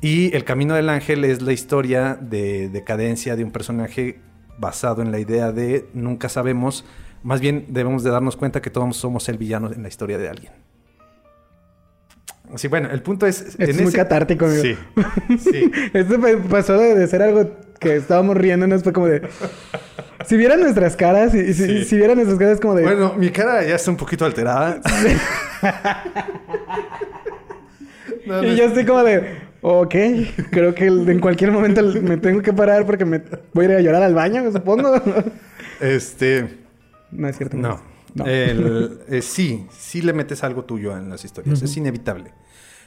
Y El Camino del Ángel es la historia de decadencia de un personaje basado en la idea de nunca sabemos, más bien debemos de darnos cuenta que todos somos el villano en la historia de alguien. Sí, bueno, el punto es... es muy catártico, amigo. Sí, sí. Esto pa- pasó de ser algo que estábamos riéndonos, fue como de... Si vieran nuestras caras, y, si, Sí. si vieran nuestras caras como de... Bueno, mi cara ya está un poquito alterada. No, no y es- yo estoy como de... Ok, creo que en cualquier momento me tengo que parar porque me voy a ir a llorar al baño, supongo. Este... no es cierto. No. No. El- eh, sí, sí le metes algo tuyo en las historias. Es inevitable.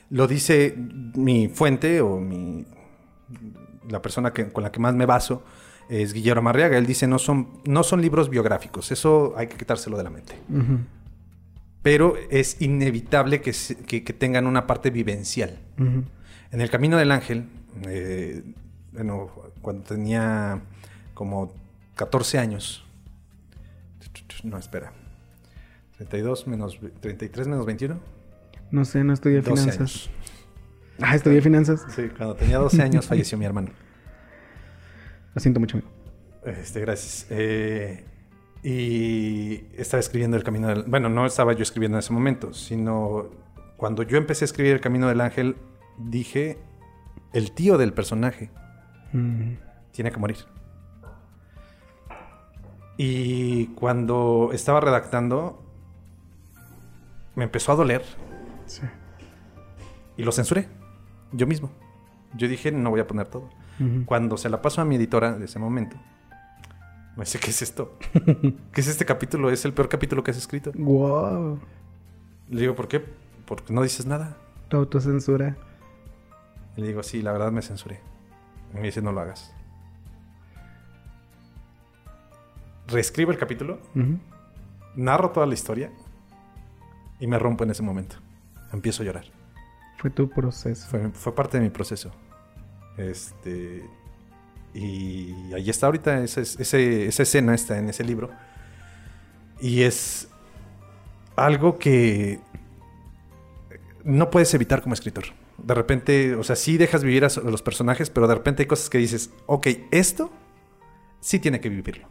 Lo dice mi fuente o mi la persona que, con la que más me baso es Guillermo Marriaga. Él dice no son, no son libros biográficos. Eso hay que quitárselo de la mente. Pero es inevitable que, que- que tengan una parte vivencial. En el Camino del Ángel, eh, bueno, cuando tenía como 14 años. No, espera. 32 menos 33 menos 21. No sé, no estudié 12 finanzas. años. Ah, estudié finanzas. Sí, cuando tenía 12 años falleció mi hermano. Lo siento mucho, amigo. Este, gracias. Eh, y estaba escribiendo El Camino del... Bueno, no estaba yo escribiendo en ese momento, sino cuando yo empecé a escribir El Camino del Ángel, dije, el tío del personaje Mm. tiene que morir. Y cuando estaba redactando, me empezó a doler Sí. y lo censuré yo mismo. Yo dije, no voy a poner todo. Cuando se la paso a mi editora de ese momento, me dice, ¿qué es esto? ¿Qué es este capítulo? Es el peor capítulo que has escrito. Wow. Le digo, ¿por qué? Porque no dices nada. Tu autocensura. Le digo, sí, la verdad me censuré. Y me dice, no lo hagas. Reescribo el capítulo, narro toda la historia y me rompo en ese momento. Empiezo a llorar. Fue tu proceso. Fue, parte de mi proceso. Este. Y ahí está ahorita esa, esa escena, está en ese libro. Y es algo que no puedes evitar como escritor. De repente, o sea, sí dejas vivir a los personajes, pero de repente hay cosas que dices, ok, esto sí tiene que vivirlo.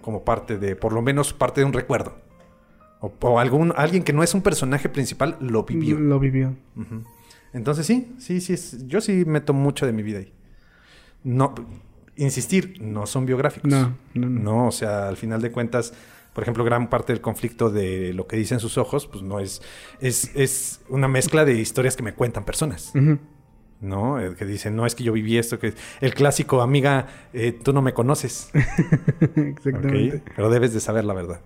Como parte de, por lo menos parte de un recuerdo. O, algún, alguien que no es un personaje principal lo vivió. Lo vivió. Entonces sí, sí, sí, yo sí meto mucho de mi vida ahí. No, insistir, no son biográficos. No, no, no. No, o sea, al final de cuentas por ejemplo, gran parte del conflicto de lo que dicen sus ojos, pues no es, es, es una mezcla de historias que me cuentan personas. ¿No? que dicen, no es que yo viví esto, que el clásico, amiga, eh, tú no me conoces. Exactamente. Pero debes de saber la verdad.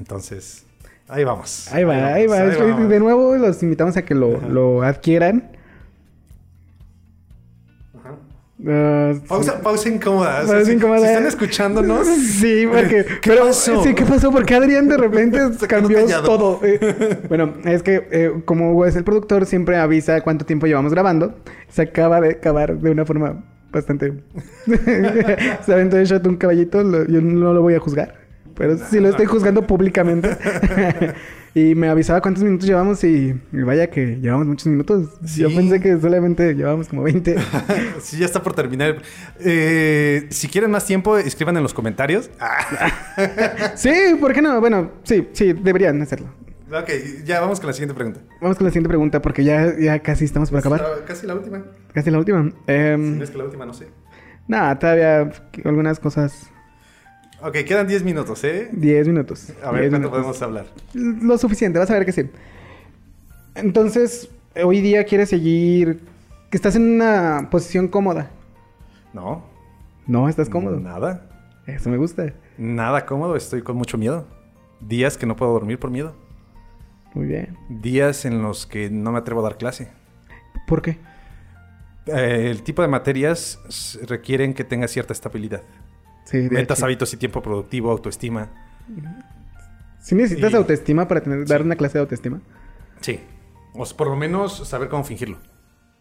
Entonces, ahí vamos. Ahí va, ahí, va. De nuevo los invitamos a que lo, lo adquieran. Uh, pausa, pausa incómoda. Pausa incómoda. Si están escuchándonos. Sí, porque. ¿Qué pasó? Sí, ¿qué pasó? Porque Adrián de repente cambió todo. Eh, bueno, es que eh, como es el productor, siempre avisa cuánto tiempo llevamos grabando. Se acaba de acabar de una forma bastante. Aventó de shot un caballito. yo no lo voy a juzgar. Pero sí lo estoy juzgando públicamente. Y me avisaba cuántos minutos llevamos y, vaya que llevamos muchos minutos. Yo pensé que solamente llevábamos como 20. sí, ya está por terminar. Eh, si quieren más tiempo, escriban en los comentarios. sí, ¿por qué no? Bueno, sí, sí, deberían hacerlo. Ok, ya vamos con la siguiente pregunta. Vamos con la siguiente pregunta porque ya, ya casi estamos por acabar. casi la última. Casi la última. Eh, es que la última, no sé. Nada, todavía algunas cosas Ok, quedan 10 minutos, ¿eh? 10 minutos. A ver, ¿cuánto podemos hablar? Lo suficiente, vas a ver que sí. Entonces, hoy día quieres seguir... Que estás en una posición cómoda. No. No, estás cómodo. Nada. Eso me gusta. Nada cómodo, estoy con mucho miedo. Días que no puedo dormir por miedo. Muy bien. Días en los que no me atrevo a dar clase. ¿Por qué? Eh, el tipo de materias requieren que tenga cierta estabilidad. Sí, Metas, hábitos y tiempo productivo, autoestima. ¿Sí necesitas autoestima para tener, dar una clase de autoestima? Sí. O por lo menos saber cómo fingirlo.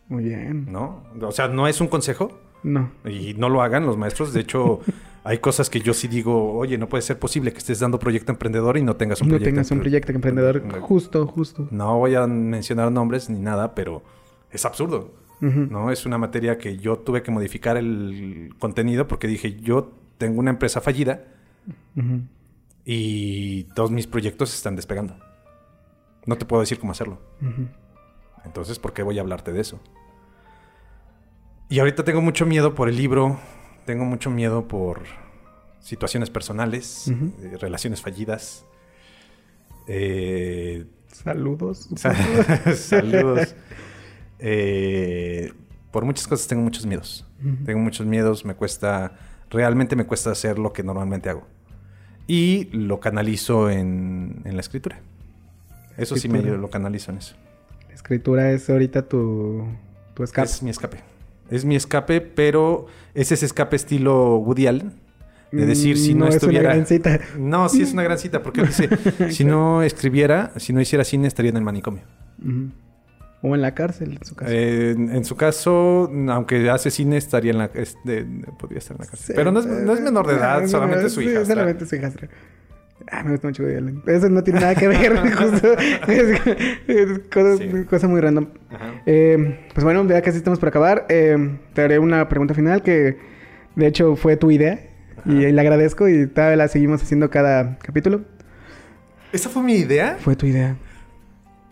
Muy bien. ¿No? O sea, no es un consejo. No. Y no lo hagan los maestros. De hecho, hay cosas que yo sí digo, oye, no puede ser posible que estés dando proyecto emprendedor y no tengas un no proyecto. No tengas un proyecto emprendedor. Justo, justo. No voy a mencionar nombres ni nada, pero es absurdo. ¿No? Es una materia que yo tuve que modificar el contenido porque dije, yo tengo una empresa fallida y todos mis proyectos están despegando. No te puedo decir cómo hacerlo. Entonces, ¿por qué voy a hablarte de eso? Y ahorita tengo mucho miedo por el libro, tengo mucho miedo por situaciones personales, eh, relaciones fallidas. Eh, saludos. saludos. Eh, por muchas cosas tengo muchos miedos. Tengo muchos miedos, me cuesta realmente me cuesta hacer lo que normalmente hago. Y lo canalizo en, la escritura. Eso sí me lo canalizo en eso. La escritura es ahorita tu, tu escape. Es mi escape. Es mi escape, pero es ese escape estilo Woody Allen. De decir, si no, estuviera. Es una gran cita. No, sí es una gran cita, porque dice: si no escribiera, si no hiciera cine, estaría en el manicomio. O en la cárcel, en su caso. Eh, en, su caso, aunque hace cine, estaría en la... Este, podría estar en la cárcel. Pero no es, no es, menor de edad, solamente su hija. Solamente su hija. Ah, me gusta mucho Eso no tiene nada que ver. justo, es, cosa, muy random. Eh, pues bueno, ya casi estamos por acabar. Eh, te haré una pregunta final que, de hecho, fue tu idea. Y le agradezco y todavía la seguimos haciendo cada capítulo. ¿Esa fue mi idea? Fue tu idea.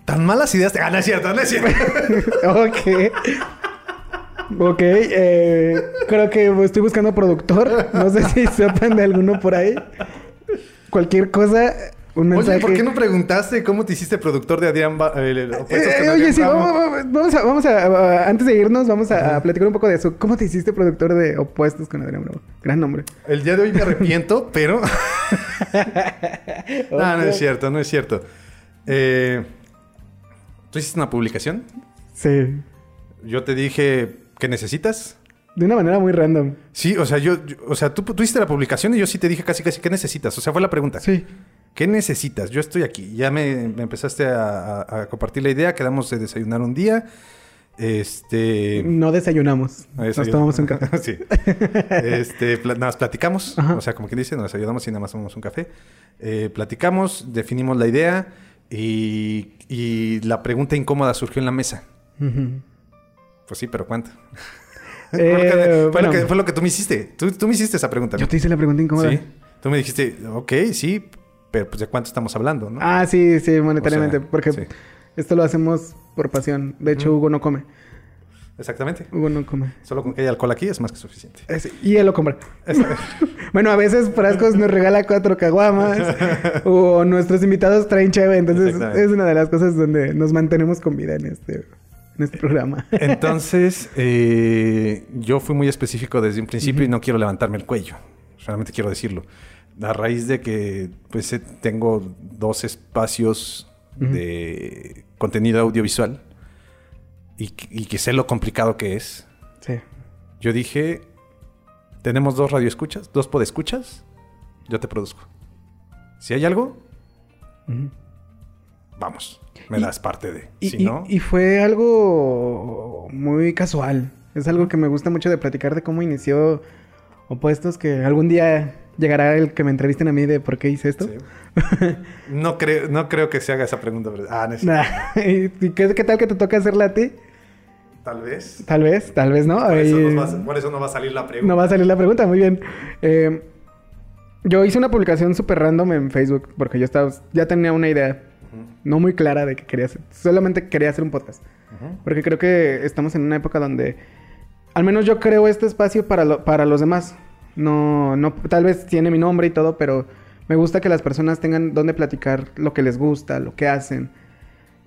Tan malas ideas. Ah, no es cierto, no es cierto. ok. Ok, eh, creo que estoy buscando productor. No sé si sepan de alguno por ahí. Cualquier cosa, un mensaje. Oye, ¿por qué no preguntaste cómo te hiciste productor de Adrián eh, eh, Oye, sí, vamos, a, vamos a, antes de irnos, vamos a, platicar un poco de eso. ¿Cómo te hiciste productor de Opuestos con Adrián Bravo? Gran nombre. El día de hoy me arrepiento, pero... no, no es cierto, no es cierto. Eh... ¿Tú hiciste una publicación? Sí. Yo te dije, ¿qué necesitas? De una manera muy random. Sí, o sea, yo, o sea, tú tuviste la publicación y yo sí te dije casi, casi, ¿qué necesitas? O sea, fue la pregunta. Sí. ¿Qué necesitas? Yo estoy aquí. Ya me, empezaste a, compartir la idea, quedamos de desayunar un día. Este. No desayunamos. Nos tomamos un café. sí. Este, nada más platicamos. O sea, como quien dice, nos desayunamos y nada más tomamos un café. Eh, platicamos, definimos la idea y, y, la pregunta incómoda surgió en la mesa. Pues sí, pero ¿cuánto? Eh, fue, lo que, fue, lo que, tú me hiciste. Tú, tú, me hiciste esa pregunta. Yo te hice la pregunta incómoda. Sí. Tú me dijiste, ok, sí, pero pues de cuánto estamos hablando, ¿no? Ah, sí, sí, monetariamente. porque esto lo hacemos por pasión. De hecho, Hugo no come. Exactamente. Hugo no come. Solo con que alcohol aquí es más que suficiente. y él lo compra. bueno, a veces Frascos nos regala cuatro caguamas. o nuestros invitados traen cheve. Entonces es una de las cosas donde nos mantenemos con vida en este en este programa. Entonces, eh, yo fui muy específico desde un principio y no quiero levantarme el cuello. Solamente quiero decirlo. A raíz de que pues, eh, tengo dos espacios de contenido audiovisual y, que sé lo complicado que es. Sí. Yo dije, tenemos dos radioescuchas, dos podescuchas, yo te produzco. Si hay algo, vamos me das parte de. Y, no... y, fue algo muy casual. Es algo que me gusta mucho de platicar de cómo inició Opuestos, que algún día llegará el que me entrevisten a mí de por qué hice esto. no, creo, no creo que se haga esa pregunta. Ah, ¿Y qué, tal que te toca hacerla a ti? Tal vez. Tal vez, tal vez no. Por eso, no va a salir la pregunta. No va a salir la pregunta, muy bien. Eh, yo hice una publicación súper random en Facebook porque yo estaba, ya tenía una idea no muy clara de que quería hacer. Solamente quería hacer un podcast. Porque creo que estamos en una época donde, al menos yo creo este espacio para, para los demás. No, no, tal vez tiene mi nombre y todo, pero me gusta que las personas tengan donde platicar lo que les gusta, lo que hacen.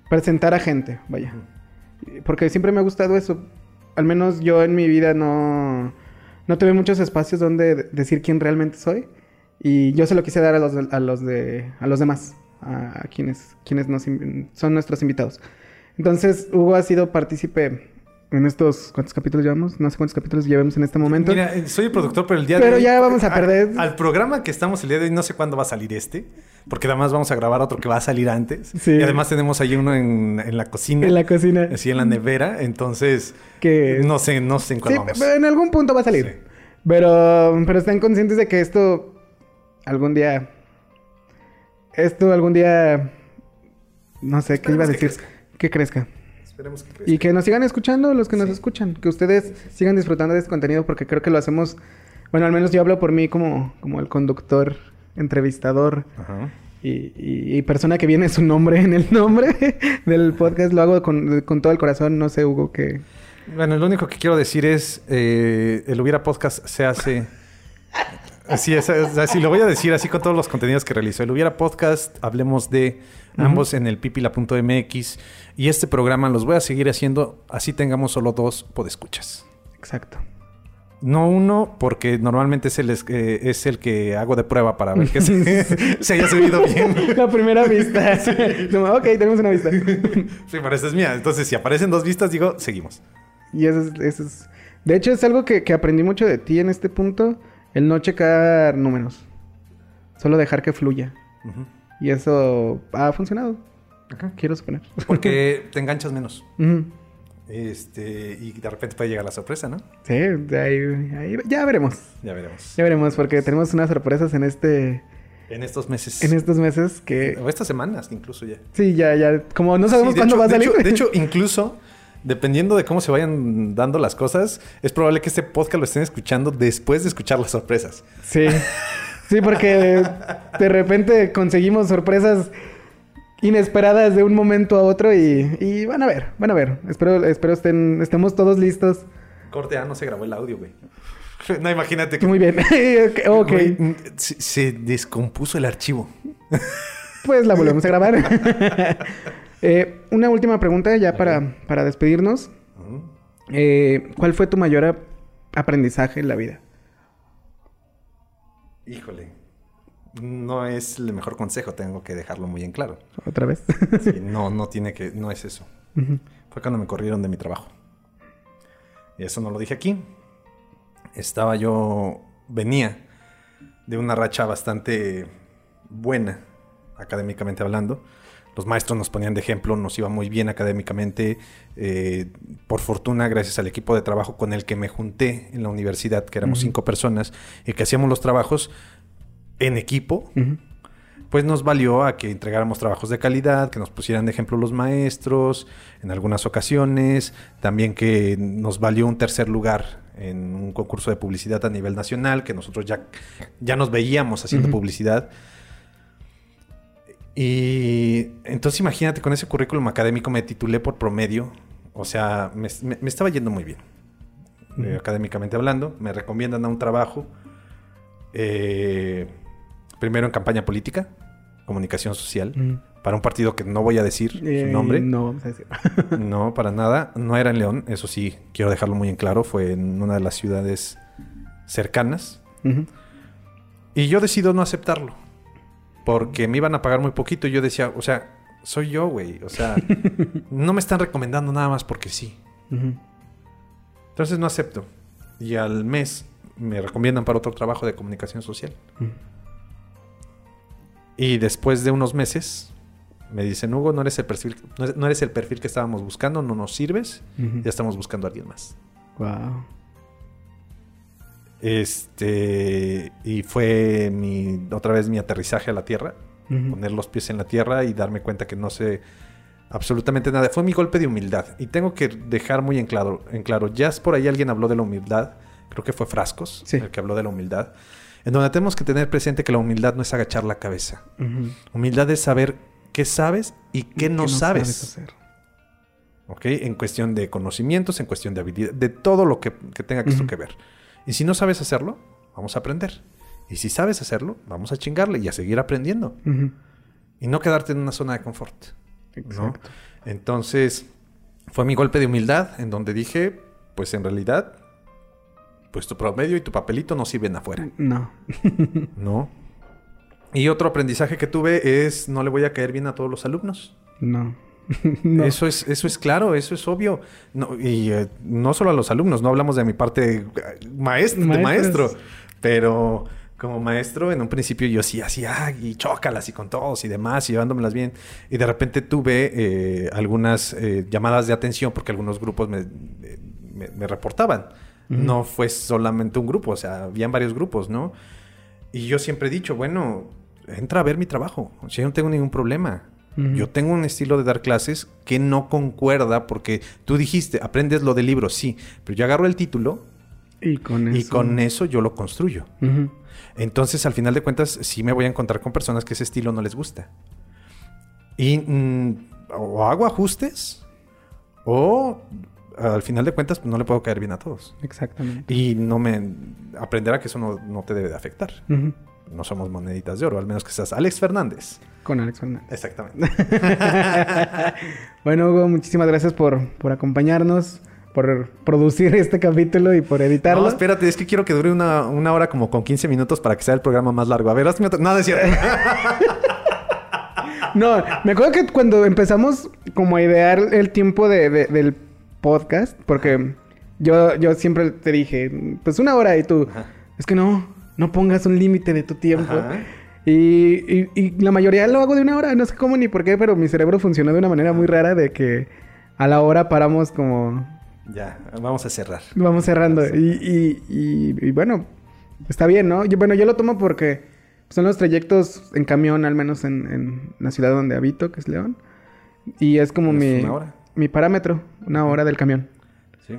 Presentar a gente, vaya. Porque siempre me ha gustado eso. Al menos yo en mi vida no, no tuve muchos espacios donde decir quién realmente soy. Y yo se lo quise dar a los, a los, de, a los demás a, quienes, quienes nos, son nuestros invitados. Entonces, Hugo ha sido partícipe en estos... ¿Cuántos capítulos llevamos? No sé cuántos capítulos llevamos en este momento. Mira, soy el productor, pero el día de hoy... Pero ya vamos a perder... Al programa que estamos el día de hoy, no sé cuándo va a salir este. Porque además vamos a grabar otro que va a salir antes. Sí. Y además tenemos ahí uno en, en la cocina. En la cocina. Así en la nevera. Entonces... Que... No sé, no sé en cuándo sí, en algún punto va a salir. Pero, pero están conscientes de que esto algún día esto algún día, no sé, ¿qué iba a decir? Que crezca. Esperemos que crezca. Y que nos sigan escuchando, los que nos escuchan, que ustedes sigan disfrutando de este contenido porque creo que lo hacemos, bueno, al menos yo hablo por mí como, como el conductor, entrevistador. Y, persona que viene su nombre en el nombre del podcast, lo hago con, todo el corazón, no sé, Hugo, que... Bueno, lo único que quiero decir es, eh, el Hubiera Podcast se hace Así es, así lo voy a decir así con todos los contenidos que realizo. El Hubiera Podcast, hablemos de ambos en el pipila.mx y este programa los voy a seguir haciendo así tengamos solo dos podescuchas. Exacto. No uno, porque normalmente es el, eh, es el que hago de prueba para ver que se, haya subido bien. La primera vista. ok, tenemos una vista. sí, pero esa es mía. Entonces, si aparecen dos vistas, digo, seguimos. Y eso es... Eso es... De hecho, es algo que, que aprendí mucho de ti en este punto el no checar números. Solo dejar que fluya. Y eso ha funcionado. Quiero suponer. Porque te enganchas menos. Este, y de repente puede llegar la sorpresa, ¿no? Sí, ahí, ya veremos. Ya veremos. Ya veremos, porque tenemos unas sorpresas en este. En estos meses. En estos meses que. O estas semanas, incluso ya. Sí, ya, ya. Como no sabemos cuándo va a salir. de hecho, incluso dependiendo de cómo se vayan dando las cosas, es probable que este podcast lo estén escuchando después de escuchar las sorpresas. Sí. Sí, porque de repente conseguimos sorpresas inesperadas de un momento a otro y, van a ver, van a ver. Espero, espero estén, estemos todos listos. Corte A, no se grabó el audio, güey. No, imagínate que... Muy bien. ok. se, descompuso el archivo. pues la volvemos a grabar. Eh, una última pregunta ya para, para despedirnos. Eh, ¿Cuál fue tu mayor aprendizaje en la vida? Híjole. No es el mejor consejo, tengo que dejarlo muy en claro. ¿Otra vez? no, no tiene que, no es eso. Fue cuando me corrieron de mi trabajo. y eso no lo dije aquí, estaba yo, venía de una racha bastante buena, académicamente hablando. Los maestros nos ponían de ejemplo, nos iba muy bien académicamente. Eh, por fortuna, gracias al equipo de trabajo con el que me junté en la universidad, que éramos cinco personas, y que hacíamos los trabajos en equipo, pues nos valió a que entregáramos trabajos de calidad, que nos pusieran de ejemplo los maestros en algunas ocasiones, también que nos valió un tercer lugar en un concurso de publicidad a nivel nacional, que nosotros ya, ya nos veíamos haciendo publicidad. Y entonces imagínate, con ese currículum académico me titulé por promedio, o sea, me, estaba yendo muy bien, eh, académicamente hablando, me recomiendan a un trabajo. Eh, primero en campaña política, comunicación social, mm. para un partido que no voy a decir su eh, nombre. No, vamos a decir. no, para nada. No era en León, eso sí, quiero dejarlo muy en claro. Fue en una de las ciudades cercanas. Y yo decido no aceptarlo. Porque me iban a pagar muy poquito y yo decía, o sea, soy yo, güey. O sea, no me están recomendando nada más porque sí. Entonces no acepto. Y al mes me recomiendan para otro trabajo de comunicación social. Y después de unos meses me dicen, Hugo, no eres el perfil, no eres el perfil que estábamos buscando, no nos sirves, ya estamos buscando a alguien más. Wow. Este, y fue mi, otra vez mi aterrizaje a la tierra, poner los pies en la tierra y darme cuenta que no sé absolutamente nada. Fue mi golpe de humildad. Y tengo que dejar muy en claro, en claro, ya por ahí alguien habló de la humildad, creo que fue Frascos el que habló de la humildad en donde tenemos que tener presente que la humildad no es agachar la cabeza. Humildad es saber qué sabes y qué, no, sabes. hacer. ¿Ok? En cuestión de conocimientos, en cuestión de habilidad, de todo lo que, tenga esto que ver. Y si no sabes hacerlo, vamos a aprender. Y si sabes hacerlo, vamos a chingarle y a seguir aprendiendo. Y no quedarte en una zona de confort. Exacto. Entonces, fue mi golpe de humildad en donde dije, pues en realidad pues tu promedio y tu papelito no sirven afuera. No. no. Y otro aprendizaje que tuve es no le voy a caer bien a todos los alumnos. No. Eso, es, eso es claro, eso es obvio. No, y eh, no solo a los alumnos, no hablamos de mi parte eh, maestro, de maestro, pero como maestro en un principio yo sí hacía y chócalas y con todos y demás y llevándomelas bien. Y de repente tuve eh, algunas llamadas de atención porque algunos grupos me, me reportaban no fue solamente un grupo, o sea, habían varios grupos, ¿no? Y yo siempre he dicho, bueno, entra a ver mi trabajo, o sea, yo no tengo ningún problema. Yo tengo un estilo de dar clases que no concuerda porque tú dijiste, aprendes lo del libro, sí, pero yo agarro el título y con eso, y con eso yo lo construyo. Entonces, al final de cuentas, sí me voy a encontrar con personas que ese estilo no les gusta. Y mm, o hago ajustes o al final de cuentas no le puedo caer bien a todos. Exactamente. Y no me aprenderá que eso no, te debe de afectar. No somos moneditas de oro, al menos que seas Alex Fernández. Con Alex Fernández. Exactamente. bueno, Hugo, muchísimas gracias por, por acompañarnos por producir este capítulo y por editarlo. No, espérate, es que quiero que dure una, hora como con 15 minutos para que sea el programa más largo. A ver, hazme otro... No, es cierto. no, me acuerdo que cuando empezamos como a idear el tiempo de, del podcast, porque yo, yo siempre te dije, pues una hora y tú, es que no, no pongas un límite de tu tiempo. Y, y, la mayoría lo hago de una hora, no sé cómo ni por qué, pero mi cerebro funcionó de una manera muy rara de que a la hora paramos como... Ya, vamos a cerrar. Vamos cerrando. Y, y, bueno, está bien, ¿no? Yo, bueno, yo lo tomo porque son los trayectos en camión, al menos en, en la ciudad donde habito, que es León. Y es como mi... Una hora mi parámetro, una hora del camión. Sí.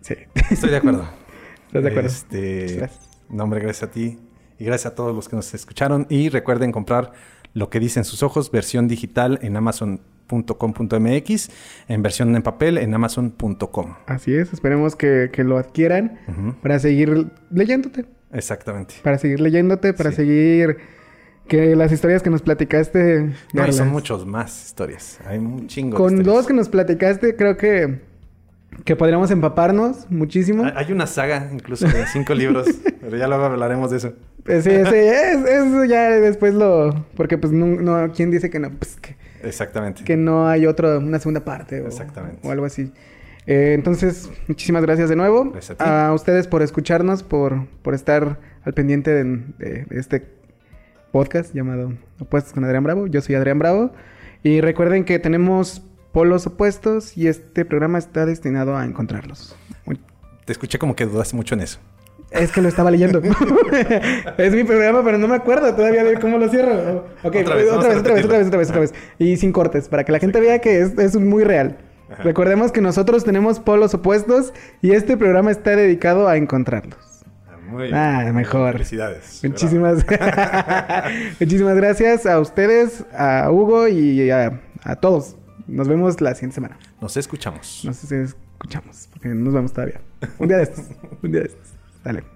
Sí. Estoy de acuerdo. ¿Estás de acuerdo? Este, gracias. Nombre, gracias a ti. Y gracias a todos los que nos escucharon. Y recuerden comprar lo que dicen sus ojos, versión digital en amazon.com.mx, en versión en papel en amazon.com. Así es, esperemos que, lo adquieran para seguir leyéndote. Exactamente. Para seguir leyéndote, para seguir que las historias que nos platicaste. No, son muchos más historias. Hay un chingo. Con dos que nos platicaste, creo que, que podríamos empaparnos muchísimo. Hay una saga, incluso de cinco libros, pero ya luego hablaremos de eso. Pues sí, sí, eso ya después lo. Porque, pues, no, ¿quién dice que no? Pues que. Exactamente. Que no hay otro, una segunda parte. O, Exactamente. O algo así. Eh, entonces, muchísimas gracias de nuevo. a, ustedes por escucharnos, por, por estar al pendiente de, este podcast llamado Opuestos con Adrián Bravo. Yo soy Adrián Bravo. Y recuerden que tenemos polos opuestos y este programa está destinado a encontrarlos. Te escuché como que dudaste mucho en eso. Es que lo estaba leyendo. es mi programa, pero no me acuerdo todavía de cómo lo cierro. Ok, otra vez, otra vez, otra vez, otra vez, otra vez, Y sin cortes, para que la gente vea que es, es muy real. Recordemos que nosotros tenemos polos opuestos y este programa está dedicado a encontrarlos. Muy bien. Ah, mejor. Felicidades. Muchísimas, Muchísimas gracias a ustedes, a Hugo y a, a, todos. Nos vemos la siguiente semana. Nos escuchamos. Nos escuchamos, porque nos vemos todavía. Un día de estos. Un día de estos. Dale.